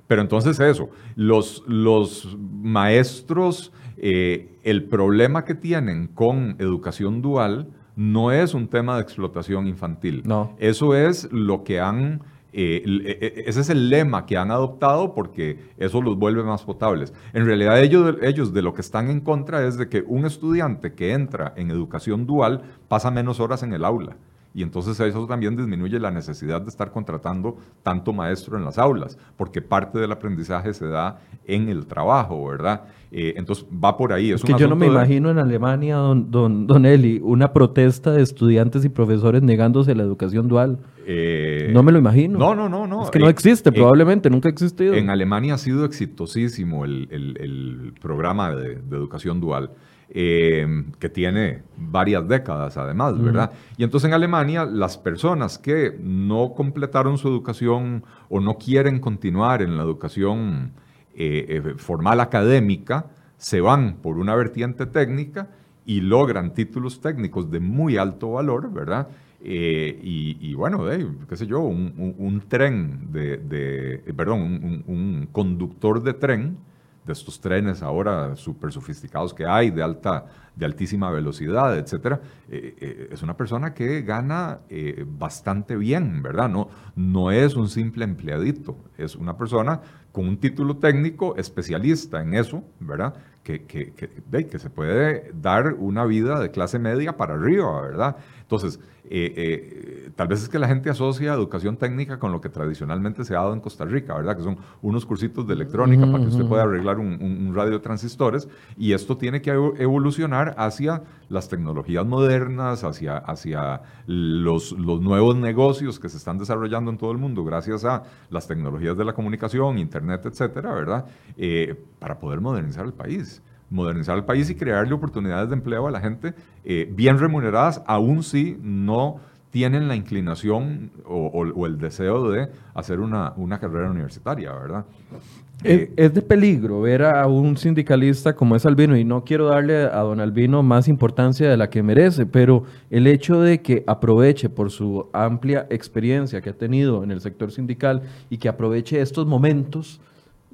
Pero entonces eso, los maestros, eh, el problema que tienen con educación dual no es un tema de explotación infantil. No. Eso es lo que han, eh, e- e- ese es el lema que han adoptado porque eso los vuelve más potables. En realidad ellos, ellos de lo que están en contra es de que un estudiante que entra en educación dual pasa menos horas en el aula. Y entonces eso también disminuye la necesidad de estar contratando tanto maestro en las aulas, porque parte del aprendizaje se da en el trabajo, ¿verdad? Eh, entonces va por ahí. Es un que yo no me de- imagino en Alemania, don, don, don Eli, una protesta de estudiantes y profesores negándose la educación dual. Eh, no me lo imagino. No, no, no, no. Es que no Eh, existe, probablemente, nunca ha existido. En Alemania ha sido exitosísimo el, el- el programa de, de educación dual, eh, que tiene varias décadas además. ¿verdad? Y entonces en Alemania las personas que no completaron su educación o no quieren continuar en la educación eh, eh, formal académica, se van por una vertiente técnica y logran títulos técnicos de muy alto valor, ¿verdad? Eh, y, y bueno, eh, qué sé yo, un, un- un tren de, de- perdón, un conductor de tren, de estos trenes ahora súper sofisticados que hay, de, alta, de altísima velocidad, etcétera, eh, eh, es una persona que gana eh, bastante bien, ¿verdad? No, no es un simple empleadito, es una persona con un título técnico especialista en eso, ¿verdad? Que, que, que, que se puede dar una vida de clase media para arriba, ¿verdad? Entonces, eh, eh, tal vez es que la gente asocia educación técnica con lo que tradicionalmente se ha dado en Costa Rica, ¿verdad? Que son unos cursitos de electrónica para que usted pueda arreglar un, un- un radio de transistores y esto tiene que evo- evolucionar hacia las tecnologías modernas, hacia, hacia los, los nuevos negocios que se están desarrollando en todo el mundo gracias a las tecnologías de la comunicación, internet, etcétera, ¿verdad? Eh, para poder modernizar el país modernizar el país y crearle oportunidades de empleo a la gente eh, bien remuneradas, aún si no tienen la inclinación o, o- o el deseo de hacer una, una carrera universitaria, ¿verdad? Es, es de peligro ver a un sindicalista como es Albino, y no quiero darle a don Albino más importancia de la que merece, pero el hecho de que aproveche por su amplia experiencia que ha tenido en el sector sindical y que aproveche estos momentos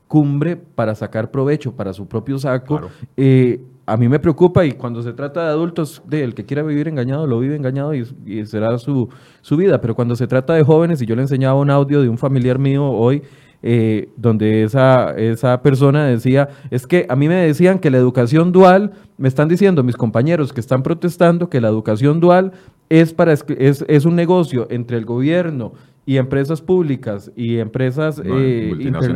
cumbre para sacar provecho para su propio saco, eh, a mí me preocupa y cuando se trata de adultos, de el que quiera vivir engañado, lo vive engañado y, y será su, su vida, pero cuando se trata de jóvenes, y yo le enseñaba un audio de un familiar mío hoy, eh, donde esa, esa persona decía, es que a mí me decían que la educación dual, me están diciendo mis compañeros que están protestando que la educación dual es, para, es, es un negocio entre el gobierno y empresas públicas y empresas eh,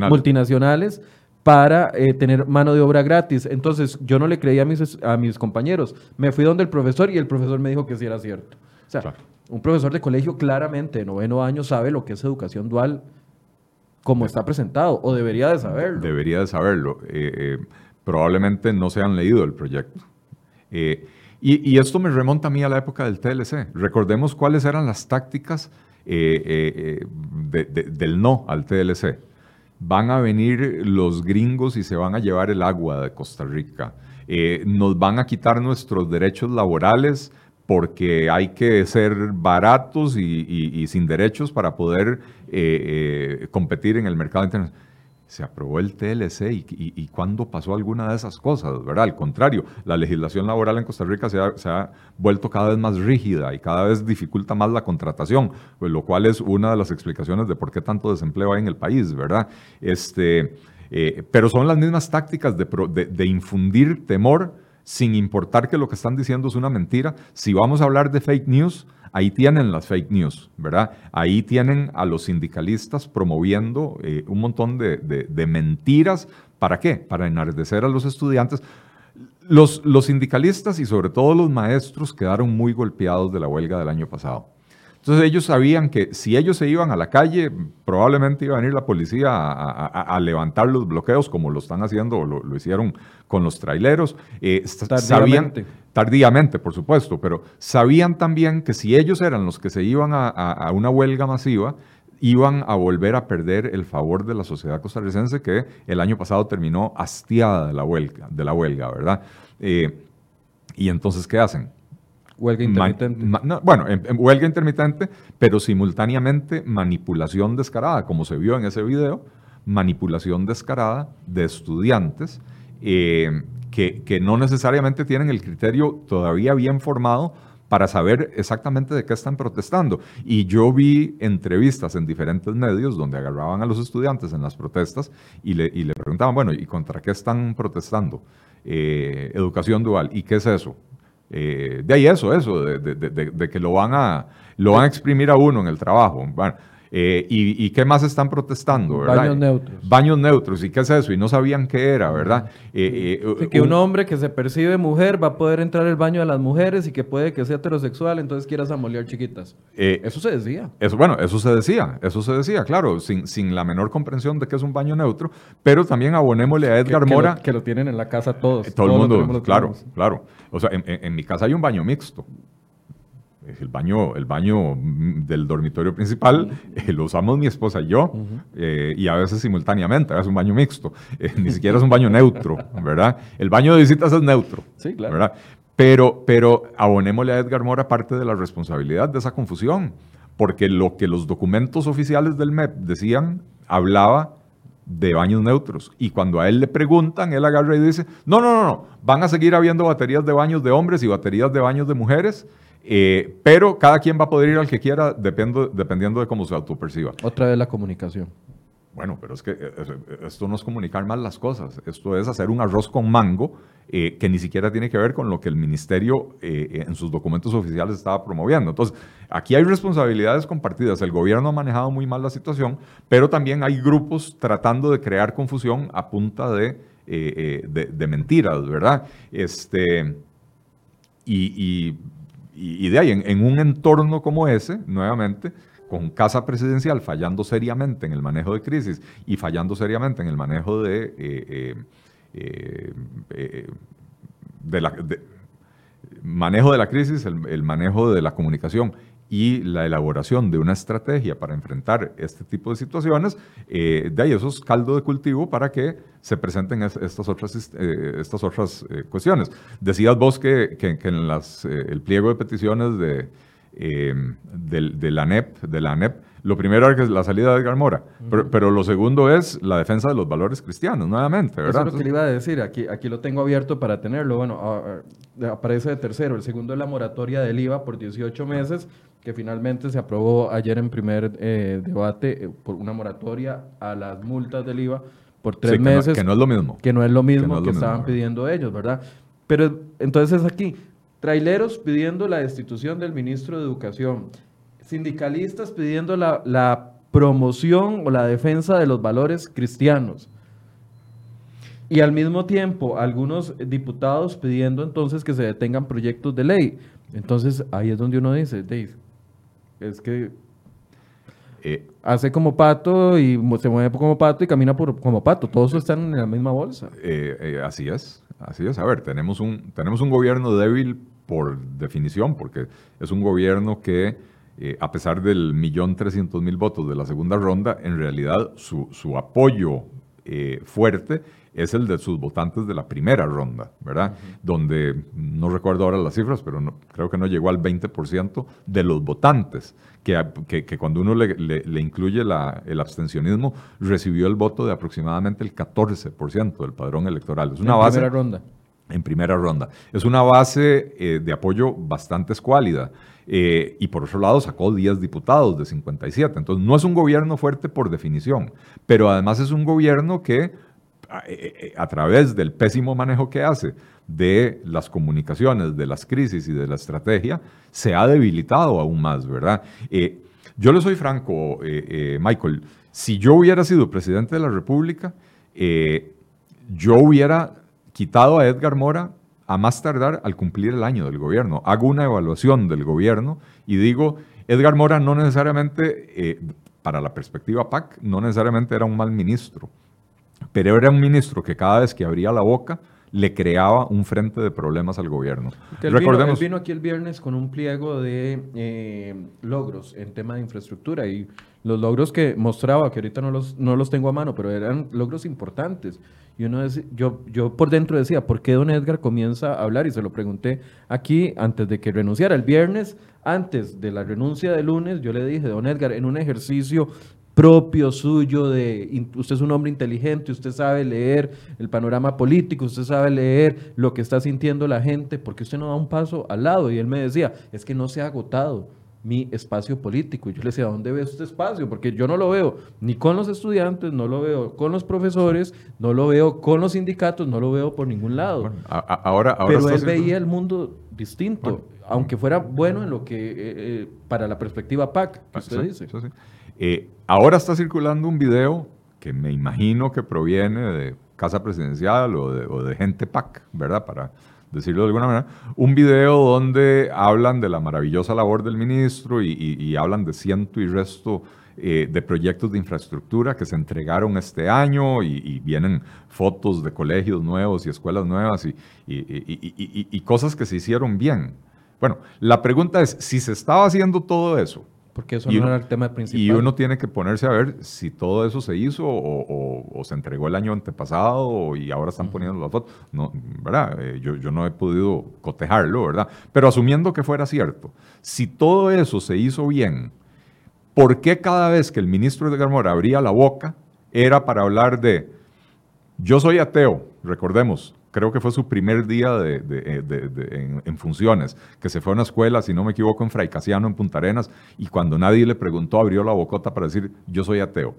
multinacionales. para eh, tener mano de obra gratis. Entonces yo no le creía a mis, a mis compañeros. Me fui donde el profesor y el profesor me dijo que sí era cierto. O sea, un profesor de colegio claramente de noveno año sabe lo que es educación dual como está presentado, o debería de saberlo. Debería de saberlo. Eh, probablemente no se han leído el proyecto. Y, y esto me remonta a mí a la época del TLC. Recordemos cuáles eran las tácticas eh, eh, eh, de- de- del no al TLC. Van a venir los gringos y se van a llevar el agua de Costa Rica. Nos van a quitar nuestros derechos laborales porque hay que ser baratos y, y- sin derechos para poder competir en el mercado internacional. Se aprobó el TLC y, y, cuándo pasó alguna de esas cosas, ¿verdad? Al contrario, la legislación laboral en Costa Rica se ha, vuelto cada vez más rígida y cada vez dificulta más la contratación, pues, lo cual es una de las explicaciones de por qué tanto desempleo hay en el país, ¿verdad? Este, eh, pero son las mismas tácticas de, de- de infundir temor sin importar que lo que están diciendo es una mentira. Si vamos a hablar de fake news, ahí tienen las fake news, ¿verdad? Ahí tienen a los sindicalistas promoviendo eh, un montón de, de- de mentiras. ¿Para qué? Para enardecer a los estudiantes. Los, los sindicalistas y sobre todo los maestros quedaron muy golpeados de la huelga del año pasado. Entonces ellos sabían que si ellos se iban a la calle, probablemente iba a venir la policía a, a- a- a levantar los bloqueos, como lo están haciendo o lo, lo hicieron con los traileros. Eh, sabían, Tardíamente. tardíamente, por supuesto, pero sabían también que si ellos eran los que se iban a una huelga masiva, iban a volver a perder el favor de la sociedad costarricense que el año pasado terminó hastiada de la huelga, de la huelga ¿verdad? Eh, y entonces, ¿qué hacen? Huelga intermitente. no, bueno, en- en huelga intermitente, pero simultáneamente manipulación descarada, como se vio en ese video, manipulación descarada de estudiantes eh, que, que no necesariamente tienen el criterio todavía bien formado para saber exactamente de qué están protestando. Y yo vi entrevistas en diferentes medios donde agarraban a los estudiantes en las protestas y le, y le preguntaban, bueno, ¿y contra qué están protestando? Eh, educación dual. ¿Y qué es eso? Eh, de ahí eso, eso, de, de- de- de- que lo van, a, lo van a exprimir a uno en el trabajo. Bueno, eh, y, y qué más están protestando? ¿verdad? Baños neutros. Baños neutros. ¿Y qué es eso? Y no sabían qué era, ¿verdad? Eh, eh, Sí, que un un- hombre que se percibe mujer va a poder entrar al baño de las mujeres y que puede que sea heterosexual, entonces quieras amolear chiquitas. Eh, Eso se decía. Eso, bueno, eso se decía, eso se decía, claro, sin, sin la menor comprensión de que es un baño neutro, pero también abonémosle a Edgar que, que Mora. lo, que lo tienen en la casa todos. Todo el Todos lo mundo, claro, claro. O sea, en, en- en mi casa hay un baño mixto. El baño, el baño mm, del dormitorio principal eh, lo usamos mi esposa y yo, eh, y a veces simultáneamente, es un baño mixto, eh, ni siquiera es un baño neutro, ¿verdad? El baño de visitas es neutro, Sí, claro. ¿verdad? Pero, pero abonémosle a Edgar Mora parte de la responsabilidad de esa confusión, porque lo que los documentos oficiales del MEP decían hablaba de baños neutros. Y cuando a él le preguntan, él agarra y dice, no, no, no, no, van a seguir habiendo baterías de baños de hombres y baterías de baños de mujeres, eh, pero cada quien va a poder ir al que quiera dependo- dependiendo de cómo se autoperciba. Otra vez la comunicación. Bueno, pero es que eh, eh, esto no es comunicar mal las cosas, esto es hacer un arroz con mango eh, que ni siquiera tiene que ver con lo que el ministerio en sus documentos oficiales estaba promoviendo. Entonces, aquí hay responsabilidades compartidas. El gobierno ha manejado muy mal la situación, pero también hay grupos tratando de crear confusión a punta de, de, mentiras, ¿verdad? Este, y, de ahí, en un entorno como ese, nuevamente, con Casa Presidencial fallando seriamente en el manejo de crisis y fallando seriamente en el manejo de, eh, eh, eh, de la, manejo de la crisis, el, manejo de la comunicación y la elaboración de una estrategia para enfrentar este tipo de situaciones, de ahí eso es caldo de cultivo para que se presenten estas otras, estas otras cuestiones. Decías vos que, que, en las, el pliego de peticiones de, eh, de, la ANEP, de la ANEP, lo primero es la salida de Edgar Mora, pero, lo segundo es la defensa de los valores cristianos, nuevamente, ¿verdad? Eso es lo que le iba a decir, aquí, aquí lo tengo abierto para tenerlo. Bueno, aparece de tercero. El segundo es la moratoria del IVA por 18 meses, que finalmente se aprobó ayer en primer eh, debate eh, por una moratoria a las multas del IVA por tres meses. que no es lo mismo. Que no es lo mismo que, estaban pidiendo ellos, ¿verdad? Pero entonces aquí, Traileros pidiendo la destitución del ministro de Educación. Sindicalistas pidiendo la, promoción o la defensa de los valores cristianos. Y al mismo tiempo, algunos diputados pidiendo entonces que se detengan proyectos de ley. Entonces, ahí es donde uno dice, Dave, es que eh, hace como pato y se mueve como pato y camina por, como pato. Todos están en la misma bolsa. Eh, eh, así es, así es. A ver, tenemos un, tenemos un gobierno débil por definición, porque es un gobierno que, eh, a pesar del millón trescientos mil votos de la segunda ronda, en realidad su, su apoyo eh, fuerte es el de sus votantes de la primera ronda, ¿verdad? Donde, no recuerdo ahora las cifras, pero creo que no llegó al 20% de los votantes, que, que, cuando uno le, le, incluye la, el abstencionismo, recibió el voto de aproximadamente el 14% del padrón electoral. Es una base, primera ronda en primera ronda. Es una base eh, de apoyo bastante escuálida. Eh, y por otro lado sacó 10 diputados de 57. Entonces no es un gobierno fuerte por definición, pero además es un gobierno que eh, a, través del pésimo manejo que hace de las comunicaciones, de las crisis y de la estrategia, se ha debilitado aún más, ¿verdad? yo le soy franco, Michael, si yo hubiera sido presidente de la República, yo hubiera quitado a Edgar Mora a más tardar al cumplir el año del gobierno. Hago una evaluación del gobierno y digo, Edgar Mora no necesariamente, eh, para la perspectiva PAC, no necesariamente era un mal ministro, pero era un ministro que cada vez que abría la boca le creaba un frente de problemas al gobierno. Recordemos, vino, aquí el viernes con un pliego de eh, logros en tema de infraestructura y los logros que mostraba, que ahorita no los, no los tengo a mano, pero eran logros importantes. Y uno yo, yo por dentro decía, ¿por qué don Edgar comienza a hablar? Y se lo pregunté aquí antes de que renunciara. El viernes, antes de la renuncia de lunes, yo le dije, don Edgar, en un ejercicio propio suyo de usted es un hombre inteligente, usted sabe leer el panorama político, usted sabe leer lo que está sintiendo la gente, porque usted no da un paso al lado? Y él me decía, es que no se ha agotado mi espacio político. Y yo le decía, ¿dónde ve este espacio? Porque yo no lo veo ni con los estudiantes, no lo veo con los profesores, no lo veo con los sindicatos, no lo veo por ningún lado. ahora, ahora Pero él veía el mundo distinto, aunque fuera bueno en lo que, eh, eh, para la perspectiva PAC, que usted dice. Eh, ahora está circulando un video que me imagino que proviene de Casa Presidencial o de, gente PAC, ¿verdad? Para decirlo de alguna manera, un video donde hablan de la maravillosa labor del ministro y, hablan de ciento y resto eh, de proyectos de infraestructura que se entregaron este año y, vienen fotos de colegios nuevos y escuelas nuevas y cosas que se hicieron bien. Bueno, la pregunta es, si se estaba haciendo todo eso, porque eso no era el tema principal. Y uno tiene que ponerse a ver si todo eso se hizo o, se entregó el año antepasado y ahora están poniendo las fotos. No, ¿verdad? Eh, yo, yo, no he podido cotejarlo, ¿verdad? Pero asumiendo que fuera cierto, si todo eso se hizo bien, ¿por qué cada vez que el ministro de Garmora abría la boca era para hablar de yo soy ateo, recordemos, creo que fue su primer día de, eh, en, funciones, que se fue a una escuela, si no me equivoco, en Fray en Punta Arenas, y cuando nadie le preguntó, abrió la bocota para decir, yo soy ateo.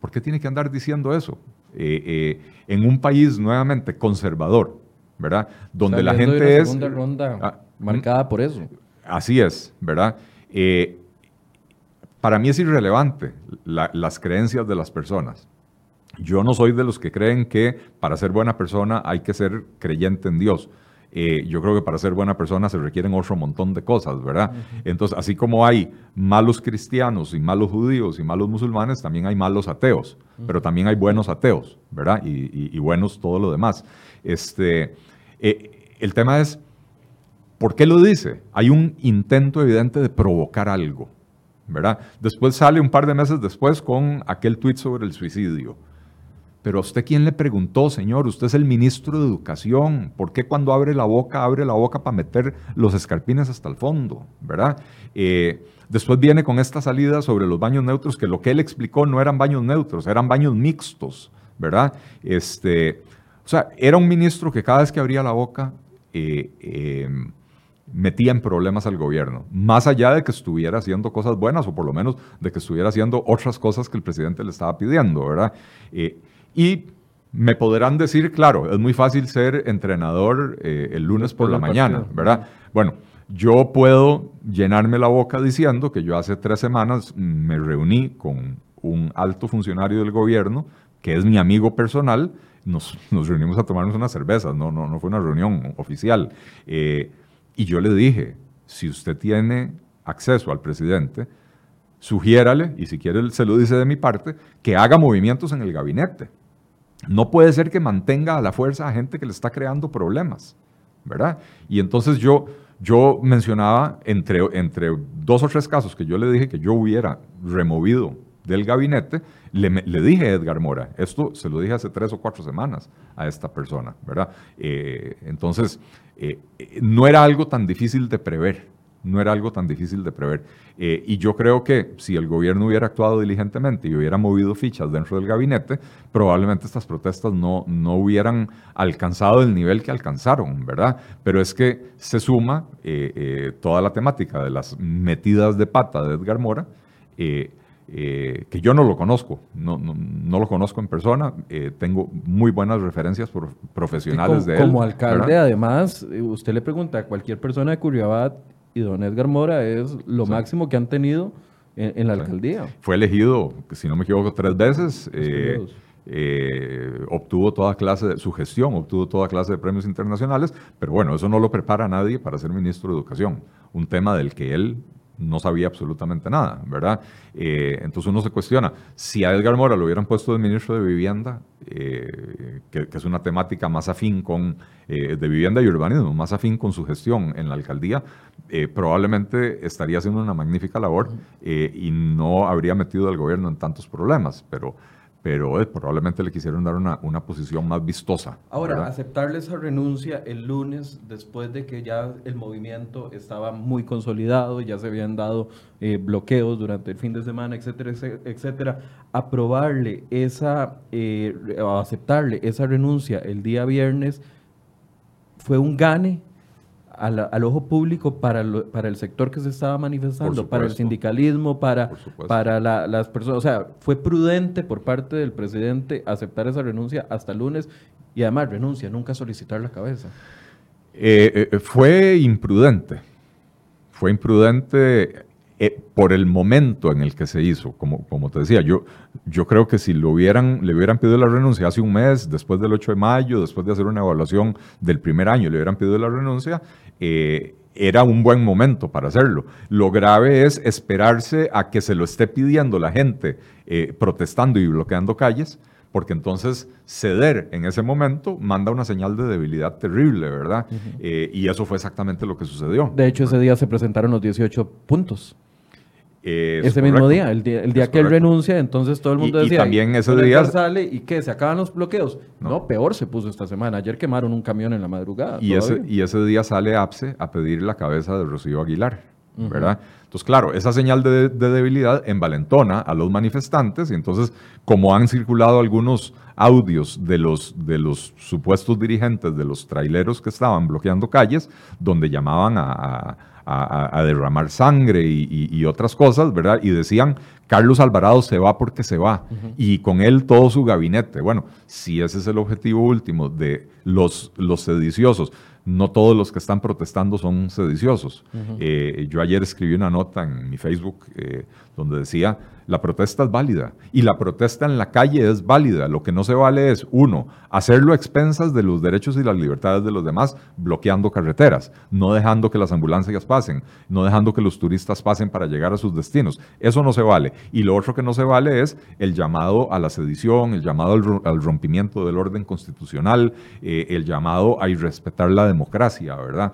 ¿Por qué tiene que andar diciendo eso? Eh, eh, en un país nuevamente conservador, ¿verdad? Donde la Saliendo de gente una es... segunda ronda Ah, marcada por eso. Así es, ¿verdad? Eh, para mí es irrelevante la- las creencias de las personas. Yo no soy de los que creen que para ser buena persona hay que ser creyente en Dios. Eh, yo creo que para ser buena persona se requieren otro montón de cosas, ¿verdad? Entonces, así como hay malos cristianos y malos judíos y malos musulmanes, también hay malos ateos, pero también hay buenos ateos, ¿verdad? Y, y- y buenos todo lo demás. Este, eh, el tema es, ¿Por qué lo dice? Hay un intento evidente de provocar algo, ¿verdad? Después sale un par de meses después con aquel tuit sobre el suicidio. Pero a usted quién le preguntó, señor, usted es el ministro de Educación, ¿por qué cuando abre la boca, abre la boca para meter los escarpines hasta el fondo, ¿verdad? Eh, después viene con esta salida sobre los baños neutros, que lo que él explicó no eran baños neutros, eran baños mixtos, ¿verdad? Este, o sea, era un ministro que cada vez que abría la boca eh, eh, metía en problemas al gobierno, más allá de que estuviera haciendo cosas buenas o por lo menos de que estuviera haciendo otras cosas que el presidente le estaba pidiendo, ¿verdad? Eh, y me podrán decir, claro, es muy fácil ser entrenador eh, el lunes por la mañana. ¿verdad? Bueno, yo puedo llenarme la boca diciendo que yo hace tres semanas me reuní con un alto funcionario del gobierno, que es mi amigo personal, nos, nos reunimos a tomarnos unas cervezas, no, no, no fue una reunión oficial. Eh, y yo le dije, si usted tiene acceso al presidente, sugiérale, y si quiere se lo dice de mi parte, que haga movimientos en el gabinete. No puede ser que mantenga a la fuerza a gente que le está creando problemas, ¿verdad? Y entonces yo, yo mencionaba entre, entre dos o tres casos que yo le dije que yo hubiera removido del gabinete, le, le dije a Edgar Mora, esto se lo dije hace tres o cuatro semanas a esta persona, ¿verdad? Eh, entonces, eh, eh, no era algo tan difícil de prever, no era algo tan difícil de prever. Eh, y yo creo que si el gobierno hubiera actuado diligentemente y hubiera movido fichas dentro del gabinete, probablemente estas protestas no, no hubieran alcanzado el nivel que alcanzaron, ¿verdad? Pero es que se suma eh, eh, toda la temática de las metidas de pata de Edgar Mora, eh, que yo no lo conozco, no, no, no lo conozco en persona, eh, tengo muy buenas referencias por- profesionales como, de él. como alcalde, ¿verdad? además, usted le pregunta a cualquier persona de Curriabat y don Edgar Mora es lo máximo que han tenido en, en la alcaldía. Fue elegido, si no me equivoco, tres veces. eh, eh, obtuvo toda clase de su gestión, obtuvo toda clase de premios internacionales, pero bueno, eso no lo prepara a nadie para ser ministro de Educación, un tema del que él no sabía absolutamente nada, ¿verdad? Eh, entonces uno se cuestiona, si a Edgar Mora lo hubieran puesto de ministro de Vivienda, eh, que, que es una temática más afín con, eh, de vivienda y urbanismo, más afín con su gestión en la alcaldía, eh, probablemente estaría haciendo una magnífica labor y no habría metido al gobierno en tantos problemas, pero, pero eh, probablemente le quisieron dar una, una posición más vistosa. Ahora, ¿verdad? aceptarle esa renuncia el lunes, después de que ya el movimiento estaba muy consolidado, ya se habían dado eh, bloqueos durante el fin de semana, etcétera, etcé- etcétera, aprobarle esa, eh, aceptarle esa renuncia el día viernes fue un gane a la- al ojo público para, lo- para el sector que se estaba manifestando, para el sindicalismo, para, para la- las personas. O sea, fue prudente por parte del presidente aceptar esa renuncia hasta el lunes y además renuncia, nunca solicitar la cabeza. Eh, eh, fue imprudente. Fue imprudente eh, por el momento en el que se hizo. Como, como te decía, yo, yo creo que si lo hubieran, le hubieran pedido la renuncia hace un mes, después del 8 de mayo, después de hacer una evaluación del primer año, le hubieran pedido la renuncia, eh, era un buen momento para hacerlo. Lo grave es esperarse a que se lo esté pidiendo la gente eh, protestando y bloqueando calles porque entonces ceder en ese momento manda una señal de debilidad terrible, ¿verdad? Eh, y eso fue exactamente lo que sucedió. De hecho, ese día se presentaron los 18 puntos. Eh, es ese mismo correcto. día, el día, el día que él renuncia, entonces todo el Y- mundo y decía. también ese "Don día- Edgar sale y qué, se acaban los bloqueos. No. peor se puso esta semana. Ayer quemaron un camión en la madrugada. Y ese, y ese día sale APSE a pedir la cabeza de Rocío Aguilar. ¿verdad? Entonces, claro, esa señal de, de debilidad envalentona a los manifestantes y entonces, como han circulado algunos audios de los, de los supuestos dirigentes de los traileros que estaban bloqueando calles, donde llamaban a, a- a, a derramar sangre y, y- y otras cosas, ¿verdad? Y decían, Carlos Alvarado se va porque se va, y con él todo su gabinete. Bueno, si ese es el objetivo último de los, los sediciosos, no todos los que están protestando son sediciosos. Eh, yo ayer escribí una nota en mi Facebook eh, donde decía, la protesta es válida y la protesta en la calle es válida. Lo que no se vale es, uno, hacerlo a expensas de los derechos y las libertades de los demás, bloqueando carreteras, no dejando que las ambulancias pasen, no dejando que los turistas pasen para llegar a sus destinos. Eso no se vale. Y lo otro que no se vale es el llamado a la sedición, el llamado al, ro- al rompimiento del orden constitucional, eh, el llamado a irrespetar la democracia, ¿verdad?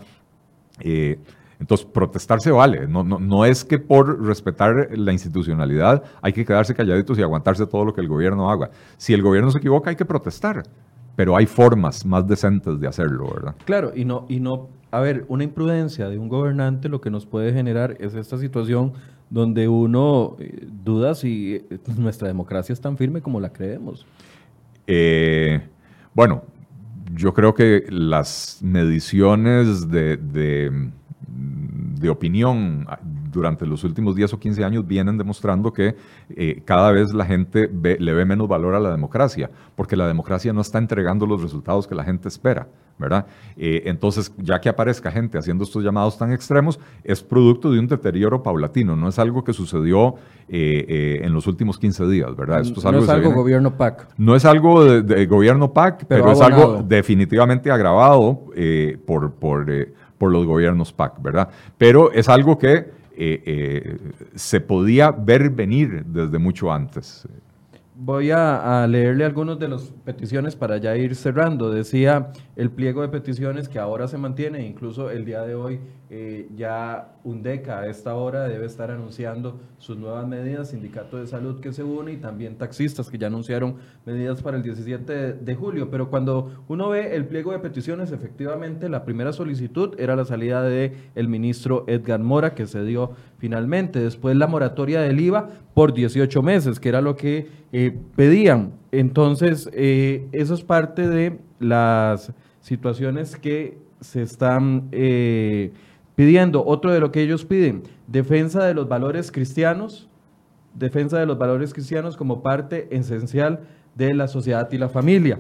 Eh, entonces, protestar se vale. No, no, no es que por respetar la institucionalidad hay que quedarse calladitos y aguantarse todo lo que el gobierno haga. Si el gobierno se equivoca, hay que protestar. Pero hay formas más decentes de hacerlo, ¿verdad? Claro, y no, y no, a ver, una imprudencia de un gobernante lo que nos puede generar es esta situación donde uno eh, duda si eh, nuestra democracia es tan firme como la creemos. Eh, bueno, yo creo que las mediciones de, de- de opinión ah, durante los últimos 10 o 15 años vienen demostrando que eh, cada vez la gente ve- le ve menos valor a la democracia, porque la democracia no está entregando los resultados que la gente espera, ¿verdad? Eh, entonces, ya que aparezca gente haciendo estos llamados tan extremos, es producto de un deterioro paulatino, no es algo que sucedió eh, eh, en los últimos 15 días, ¿verdad? Esto no que es algo viene- gobierno PAC. no es algo de, de gobierno PAC, pero, Pero es algo definitivamente agravado por, por, por los gobiernos PAC, ¿verdad? Pero es algo que eh, eh, se podía ver venir desde mucho antes. Voy a, leerle algunas de las peticiones para ya ir cerrando. Decía el pliego de peticiones que ahora se mantiene, incluso el día de hoy eh, ya UNDECA a esta hora debe estar anunciando sus nuevas medidas, Sindicato de Salud que se une y también taxistas que ya anunciaron medidas para el 17 de, julio. Pero cuando uno ve el pliego de peticiones, efectivamente la primera solicitud era la salida de el ministro Edgar Mora que se dio finalmente. Después la moratoria del IVA por 18 meses, que era lo que eh, pedían. Entonces, eh, eso es parte de las situaciones que se están eh, pidiendo. Otro de lo que ellos piden, defensa de los valores cristianos, defensa de los valores cristianos como parte esencial de la sociedad y la familia.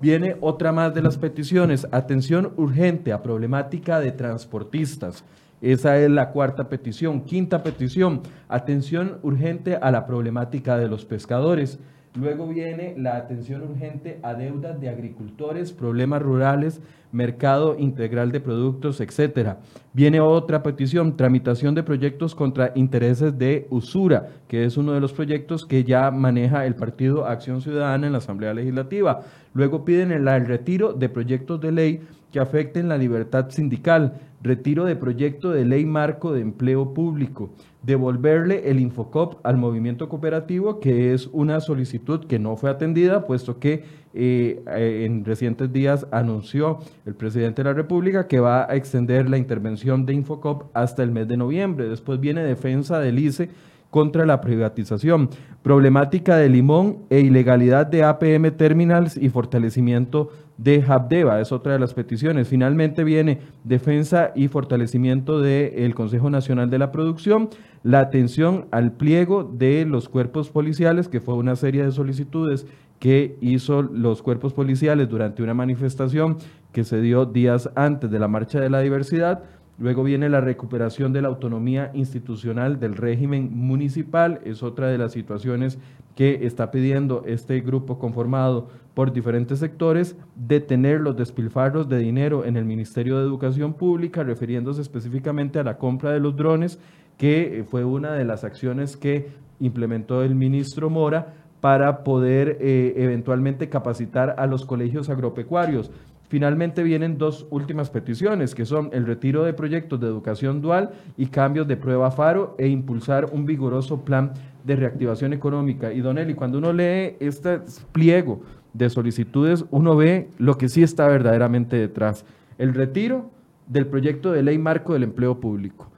Viene otra más de las peticiones, atención urgente a problemática de transportistas. Esa es la cuarta petición. Quinta petición, atención urgente a la problemática de los pescadores. Luego viene la atención urgente a deudas de agricultores, problemas rurales, mercado integral de productos, etcétera. Viene otra petición, tramitación de proyectos contra intereses de usura, que es uno de los proyectos que ya maneja el Partido Acción Ciudadana en la Asamblea Legislativa. Luego piden el, el retiro de proyectos de ley que afecten la libertad sindical, retiro de proyecto de ley marco de empleo público, devolverle el Infocop al movimiento cooperativo, que es una solicitud que no fue atendida, puesto que eh, eh, en recientes días anunció el presidente de la República que va a extender la intervención de Infocop hasta el mes de noviembre. Después viene defensa del ICE contra la privatización, problemática de Limón e ilegalidad de APM Terminals y fortalecimiento de Habdeba, es otra de las peticiones. Finalmente viene defensa y fortalecimiento del Consejo Nacional de la Producción, la atención al pliego de los cuerpos policiales, que fue una serie de solicitudes que hizo los cuerpos policiales durante una manifestación que se dio días antes de la Marcha de la Diversidad. Luego viene la recuperación de la autonomía institucional del régimen municipal, es otra de las situaciones que está pidiendo este grupo conformado por diferentes sectores, detener los despilfarros de dinero en el Ministerio de Educación Pública, refiriéndose específicamente a la compra de los drones, que fue una de las acciones que implementó el ministro Mora para poder eh, eventualmente capacitar a los colegios agropecuarios. Finalmente vienen dos últimas peticiones, que son el retiro de proyectos de educación dual y cambios de prueba FARO e impulsar un vigoroso plan de reactivación económica. Y Don Eli, cuando uno lee este pliego de solicitudes, uno ve lo que sí está verdaderamente detrás. El retiro del proyecto de ley marco del empleo público.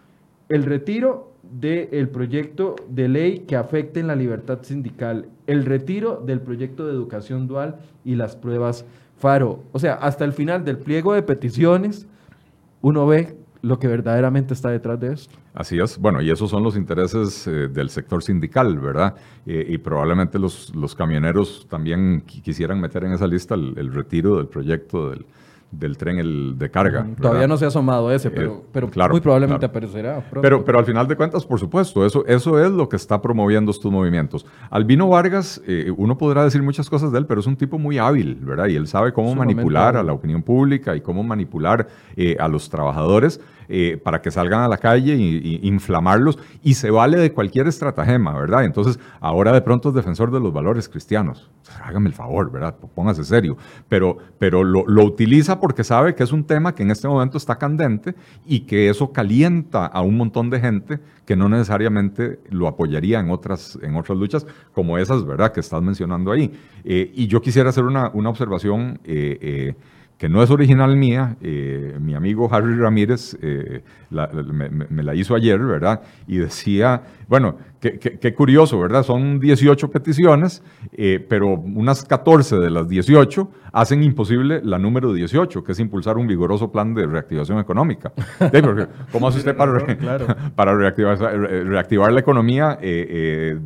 El retiro del proyecto de ley que afecte en la libertad sindical. El retiro del proyecto de educación dual y las pruebas FARO. O sea, hasta el final del pliego de peticiones, uno ve lo que verdaderamente está detrás de esto. Así es. Bueno, y esos son los intereses eh, del sector sindical, ¿verdad? Eh, y probablemente los, los camioneros también qui- quisieran meter en esa lista el retiro del proyecto del, del tren el de carga. Todavía no se ha asomado ese, Eh, pero, pero claro, muy probablemente claro. aparecerá pronto. Pero, pero al final de cuentas, por supuesto, eso, eso es lo que está promoviendo estos movimientos. Albino Vargas, eh, uno podrá decir muchas cosas de él, pero es un tipo muy hábil, ¿verdad? Y él sabe cómo Sumamente manipular a la opinión pública y cómo manipular eh, a los trabajadores eh, para que salgan a la calle y inflamarlos. Y se vale de cualquier estratagema, ¿verdad? Entonces, ahora de pronto es defensor de los valores cristianos. Hágame el favor, ¿verdad? Póngase serio. Pero, pero lo, lo utiliza porque sabe que es un tema que en este momento está candente y que eso calienta a un montón de gente que no necesariamente lo apoyaría en otras, en otras luchas, como esas, ¿verdad?, que estás mencionando ahí. Eh, y yo quisiera hacer una, una observación eh, eh, que no es original mía, eh, mi amigo Harry Ramírez eh, la- la- me, la hizo ayer, ¿verdad? Y decía, bueno, qué, curioso, ¿verdad? Son 18 peticiones, eh, pero unas 14 de las 18 hacen imposible la número 18, que es impulsar un vigoroso plan de reactivación económica. ¿Cómo hace usted para, re- para reactivar, re- reactivar la economía? eh,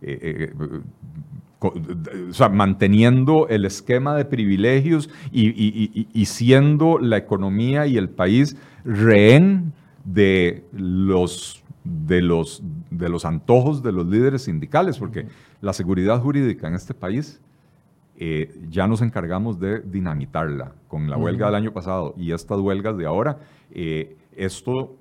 eh, co- o sea, manteniendo el esquema de privilegios y, y- y- y siendo la economía y el país rehén de los, de los, de los antojos de los líderes sindicales, porque la seguridad jurídica en este país eh, ya nos encargamos de dinamitarla con la huelga del año pasado y estas huelgas de ahora. eh, esto,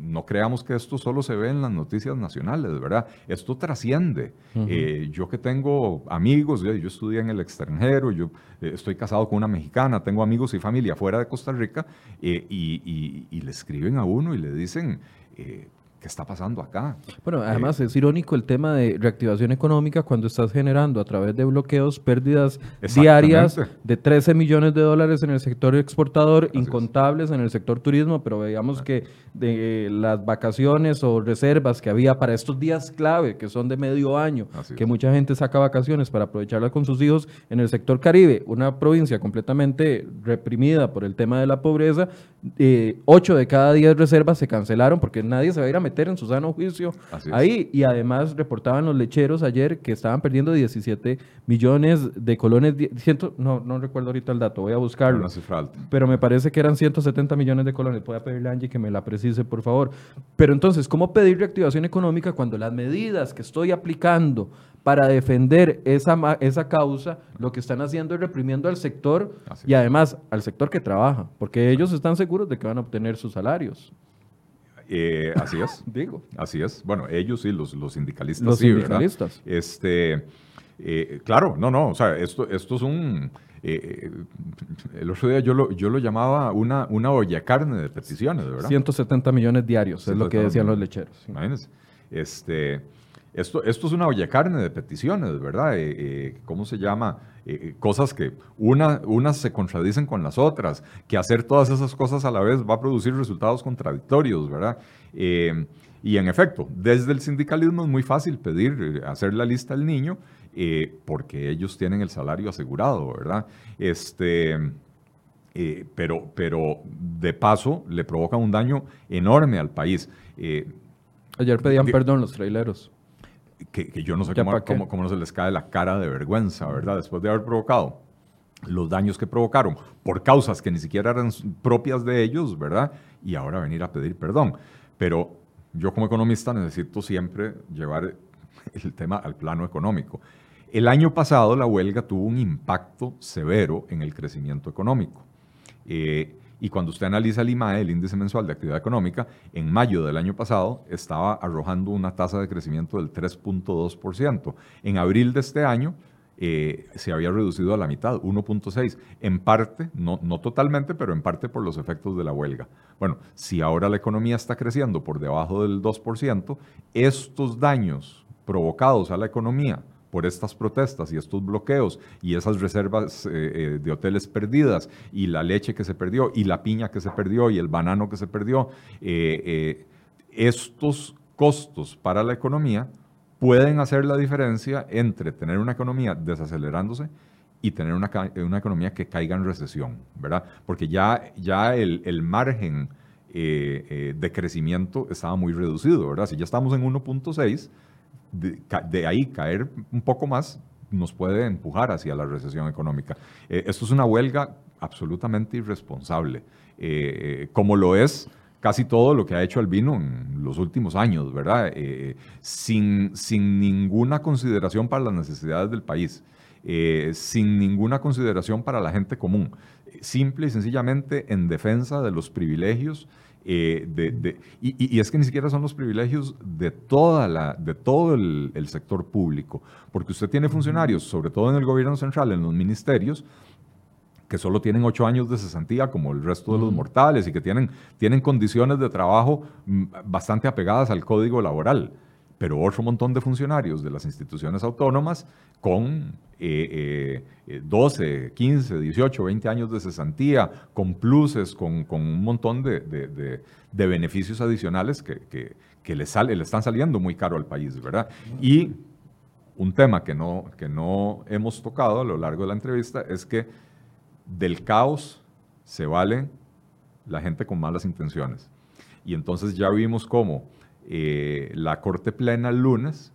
no creamos que esto solo se ve en las noticias nacionales, ¿verdad? Esto trasciende. Eh, yo que tengo amigos, yo, yo estudié en el extranjero, yo eh, estoy casado con una mexicana, tengo amigos y familia fuera de Costa Rica eh, y, y- y le escriben a uno y le dicen, eh, ¿qué está pasando acá? Bueno, además es irónico el tema de reactivación económica cuando estás generando a través de bloqueos pérdidas diarias de 13 millones de dólares en el sector exportador, incontables en el sector turismo, pero veíamos que de las vacaciones o reservas que había para estos días clave, que son de medio año, que mucha gente saca vacaciones para aprovecharlas con sus hijos en el sector Caribe, una provincia completamente reprimida por el tema de la pobreza, eh, ocho de cada diez reservas se cancelaron porque nadie se va a ir a meter en su sano juicio Así es. ahí. Y además reportaban los lecheros ayer que estaban perdiendo 17 millones de colones. ciento- no, no recuerdo ahorita el dato, voy a buscarlo. Una cifra alta. Pero me parece que eran 170 millones de colones. Voy a pedirle a Angie que me la precise, por favor. Pero entonces, ¿cómo pedir reactivación económica cuando las medidas que estoy aplicando para defender esa, esa causa, lo que están haciendo es reprimiendo al sector y además al sector que trabaja? Porque ellos están seguros de que van a obtener sus salarios. Eh, así es. Digo. Así es. Bueno, ellos sí, los, los sindicalistas Los sí, ¿verdad? sindicalistas. Este, eh, claro, no, no, o sea, esto, esto es un... eh, el otro día yo lo, yo lo llamaba una, una olla carne de peticiones, ¿verdad? 170 millones diarios, es lo que 170 decían los lecheros. sí. Imagínense. Este, esto, esto es una olla carne de peticiones, ¿verdad? Eh, eh, ¿Cómo se llama? Eh, eh, cosas que una, unas se contradicen con las otras, que hacer todas esas cosas a la vez va a producir resultados contradictorios, ¿verdad? Eh, y en efecto, desde el sindicalismo es muy fácil pedir, eh, hacer la lista del niño, eh, porque ellos tienen el salario asegurado, ¿verdad? Este, eh, pero, pero de paso le provocan un daño enorme al país. Eh, Ayer pedían perdón los traileros. que, que yo no sé ¿Ya cómo, cómo- cómo no se les cae la cara de vergüenza, ¿verdad? Después de haber provocado los daños que provocaron por causas que ni siquiera eran propias de ellos, ¿verdad? Y ahora venir a pedir perdón. Pero yo como economista necesito siempre llevar el tema al plano económico. El año pasado la huelga tuvo un impacto severo en el crecimiento económico. Eh, y cuando usted analiza el IMAE, el índice mensual de actividad económica, en mayo del año pasado estaba arrojando una tasa de crecimiento del 3.2%. En abril de este año eh, se había reducido a la mitad, 1.6%. En parte, no, no totalmente, pero en parte por los efectos de la huelga. Bueno, si ahora la economía está creciendo por debajo del 2%, estos daños provocados a la economía por estas protestas y estos bloqueos y esas reservas eh, eh, de hoteles perdidas y la leche que se perdió y la piña que se perdió y el banano que se perdió, eh, eh, estos costos para la economía pueden hacer la diferencia entre tener una economía desacelerándose y tener una, ca- una economía que caiga en recesión, ¿verdad? Porque ya, ya el, el margen eh, eh, de crecimiento estaba muy reducido, ¿verdad? Si ya estamos en 1.6, de, ahí caer un poco más nos puede empujar hacia la recesión económica. Eh, esto es una huelga absolutamente irresponsable, eh, eh, como lo es casi todo lo que ha hecho el vino en los últimos años, ¿verdad? Sin, sin ninguna consideración para las necesidades del país, sin ninguna consideración para la gente común, simple y sencillamente en defensa de los privilegios. Eh, de- de- y, es que ni siquiera son los privilegios de, toda la, de todo el, el sector público, porque usted tiene funcionarios, sobre todo en el gobierno central, en los ministerios, que solo tienen ocho años de cesantía como el resto de los mortales y que tienen, tienen condiciones de trabajo mm, bastante apegadas al código laboral. Pero otro montón de funcionarios de las instituciones autónomas con eh, eh, eh, 12, 15, 18, 20 años de cesantía, con pluses, con, un montón de, beneficios adicionales que le, sale, le están saliendo muy caro al país, ¿verdad? Y un tema que no, que no hemos tocado a lo largo de la entrevista es que del caos se vale la gente con malas intenciones. Y entonces ya vimos cómo eh, la Corte Plena el lunes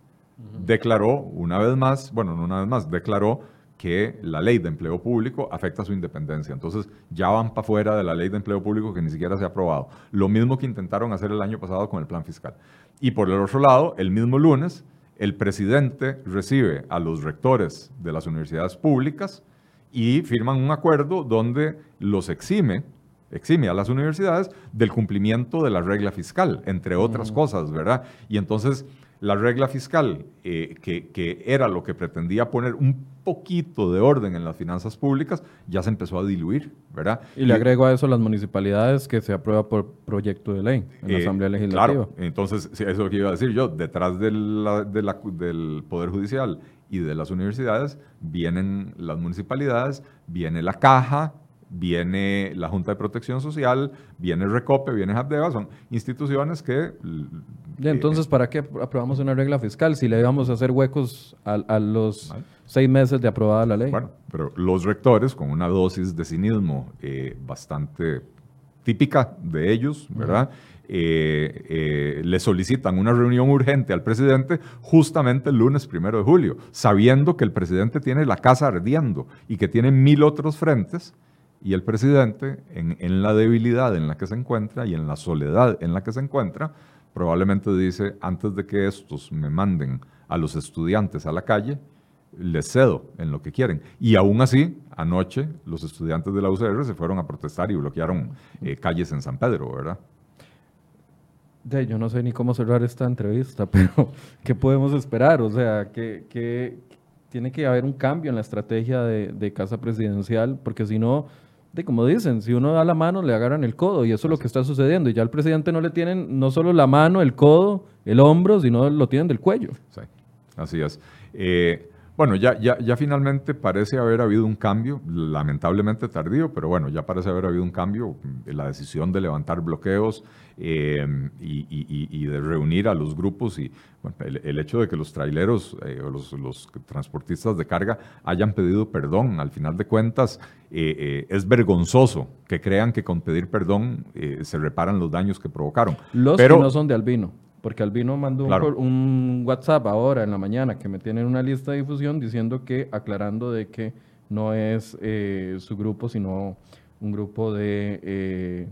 declaró una vez más, bueno, no una vez más, declaró que la ley de empleo público afecta su independencia. Entonces ya van para fuera de la ley de empleo público que ni siquiera se ha aprobado. Lo mismo que intentaron hacer el año pasado con el plan fiscal. Y por el otro lado, el mismo lunes, el presidente recibe a los rectores de las universidades públicas y firman un acuerdo donde los exime, exime a las universidades del cumplimiento de la regla fiscal, entre otras cosas, ¿verdad? Y entonces la regla fiscal, eh, que, que era lo que pretendía poner un poquito de orden en las finanzas públicas, ya se empezó a diluir, ¿verdad? Y le agrego a eso las municipalidades que se aprueba por proyecto de ley en la Eh, Asamblea Legislativa. Claro, entonces, eso es lo que iba a decir yo. Detrás de la- de la- del Poder Judicial y de las universidades vienen las municipalidades, viene la caja, viene la Junta de Protección Social, viene Recope, viene Habdeba, son instituciones que... Y entonces, ¿para qué aprobamos una regla fiscal si le íbamos a hacer huecos a, a los seis meses de aprobada la ley? Bueno, pero los rectores, con una dosis de cinismo eh, bastante típica de ellos, ¿verdad? Eh, eh, le solicitan una reunión urgente al presidente justamente el lunes primero de julio, sabiendo que el presidente tiene la casa ardiendo y que tiene mil otros frentes, y el presidente, en, en la debilidad en la que se encuentra y en la soledad en la que se encuentra, probablemente dice, antes de que estos me manden a los estudiantes a la calle, les cedo en lo que quieren. Y aún así, anoche los estudiantes de la UCR se fueron a protestar y bloquearon eh, calles en San Pedro, ¿verdad? De, yo no sé ni cómo cerrar esta entrevista, pero ¿qué podemos esperar? O sea, que tiene que haber un cambio en la estrategia de, de Casa Presidencial, porque si no, de como dicen, si uno da la mano, le agarran el codo, y eso es lo que está sucediendo. Y ya al presidente no le tienen no solo la mano, el codo, el hombro, sino lo tienen del cuello. Sí, así es. Eh, bueno, ya, ya, ya finalmente parece haber habido un cambio, lamentablemente tardío, pero bueno, ya parece haber habido un cambio. La decisión de levantar bloqueos eh, y, y- y- de reunir a los grupos y bueno, el, el hecho de que los traileros eh, o los, los transportistas de carga hayan pedido perdón, al final de cuentas, eh, eh, es vergonzoso que crean que con pedir perdón eh, se reparan los daños que provocaron. Los pero, que no son de Albino. Porque Albino mandó un Claro. cor- un, WhatsApp ahora en la mañana que me tiene en una lista de difusión diciendo que, aclarando de que no es eh, su grupo, sino un grupo de... eh,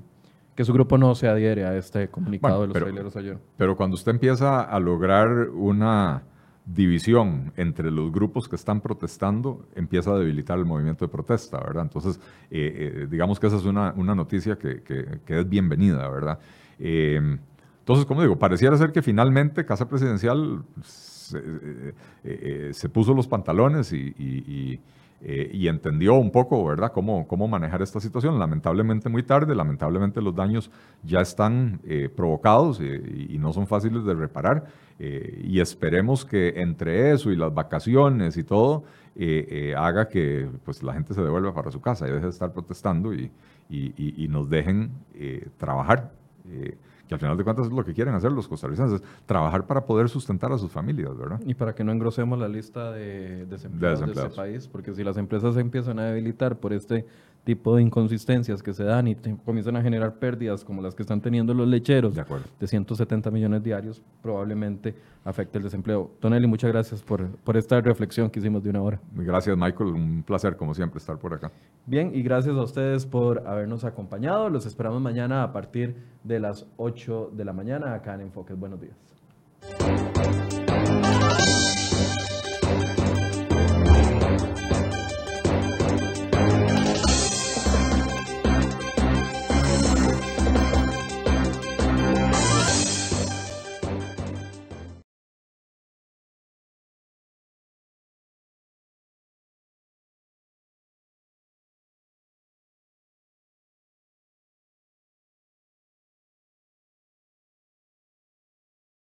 que su grupo no se adhiere a este comunicado Bueno, de los pero- traileros ayer. Pero cuando usted empieza a lograr una división entre los grupos que están protestando, empieza a debilitar el movimiento de protesta, ¿verdad? Entonces, eh, eh, digamos que esa es una, una noticia que, que- que es bienvenida, ¿verdad? Eh, entonces, como digo, pareciera ser que finalmente Casa Presidencial se, eh, se puso los pantalones y, y- y, eh, y entendió un poco, ¿verdad?, cómo, cómo manejar esta situación. Lamentablemente muy tarde, lamentablemente los daños ya están eh, provocados eh, y, no son fáciles de reparar. y esperemos que entre eso y las vacaciones y todo, haga que pues, la gente se devuelva para su casa y deje de estar protestando y, y- nos dejen trabajar. Que al final de cuentas es lo que quieren hacer los costarricenses, trabajar para poder sustentar a sus familias, ¿verdad? Y para que no engrosemos la lista de desempleados de, desempleados. este país, porque si las empresas se empiezan a debilitar por este tipo de inconsistencias que se dan y te- comienzan a generar pérdidas como las que están teniendo los lecheros De acuerdo. de 170 millones diarios, probablemente afecte el desempleo. Tonelli, muchas gracias por, por esta reflexión que hicimos de una hora. Gracias, Michael. Un placer, como siempre, estar por acá. Bien, y gracias a ustedes por habernos acompañado. Los esperamos mañana a partir de las 8 de la mañana acá en Enfoques. Buenos días.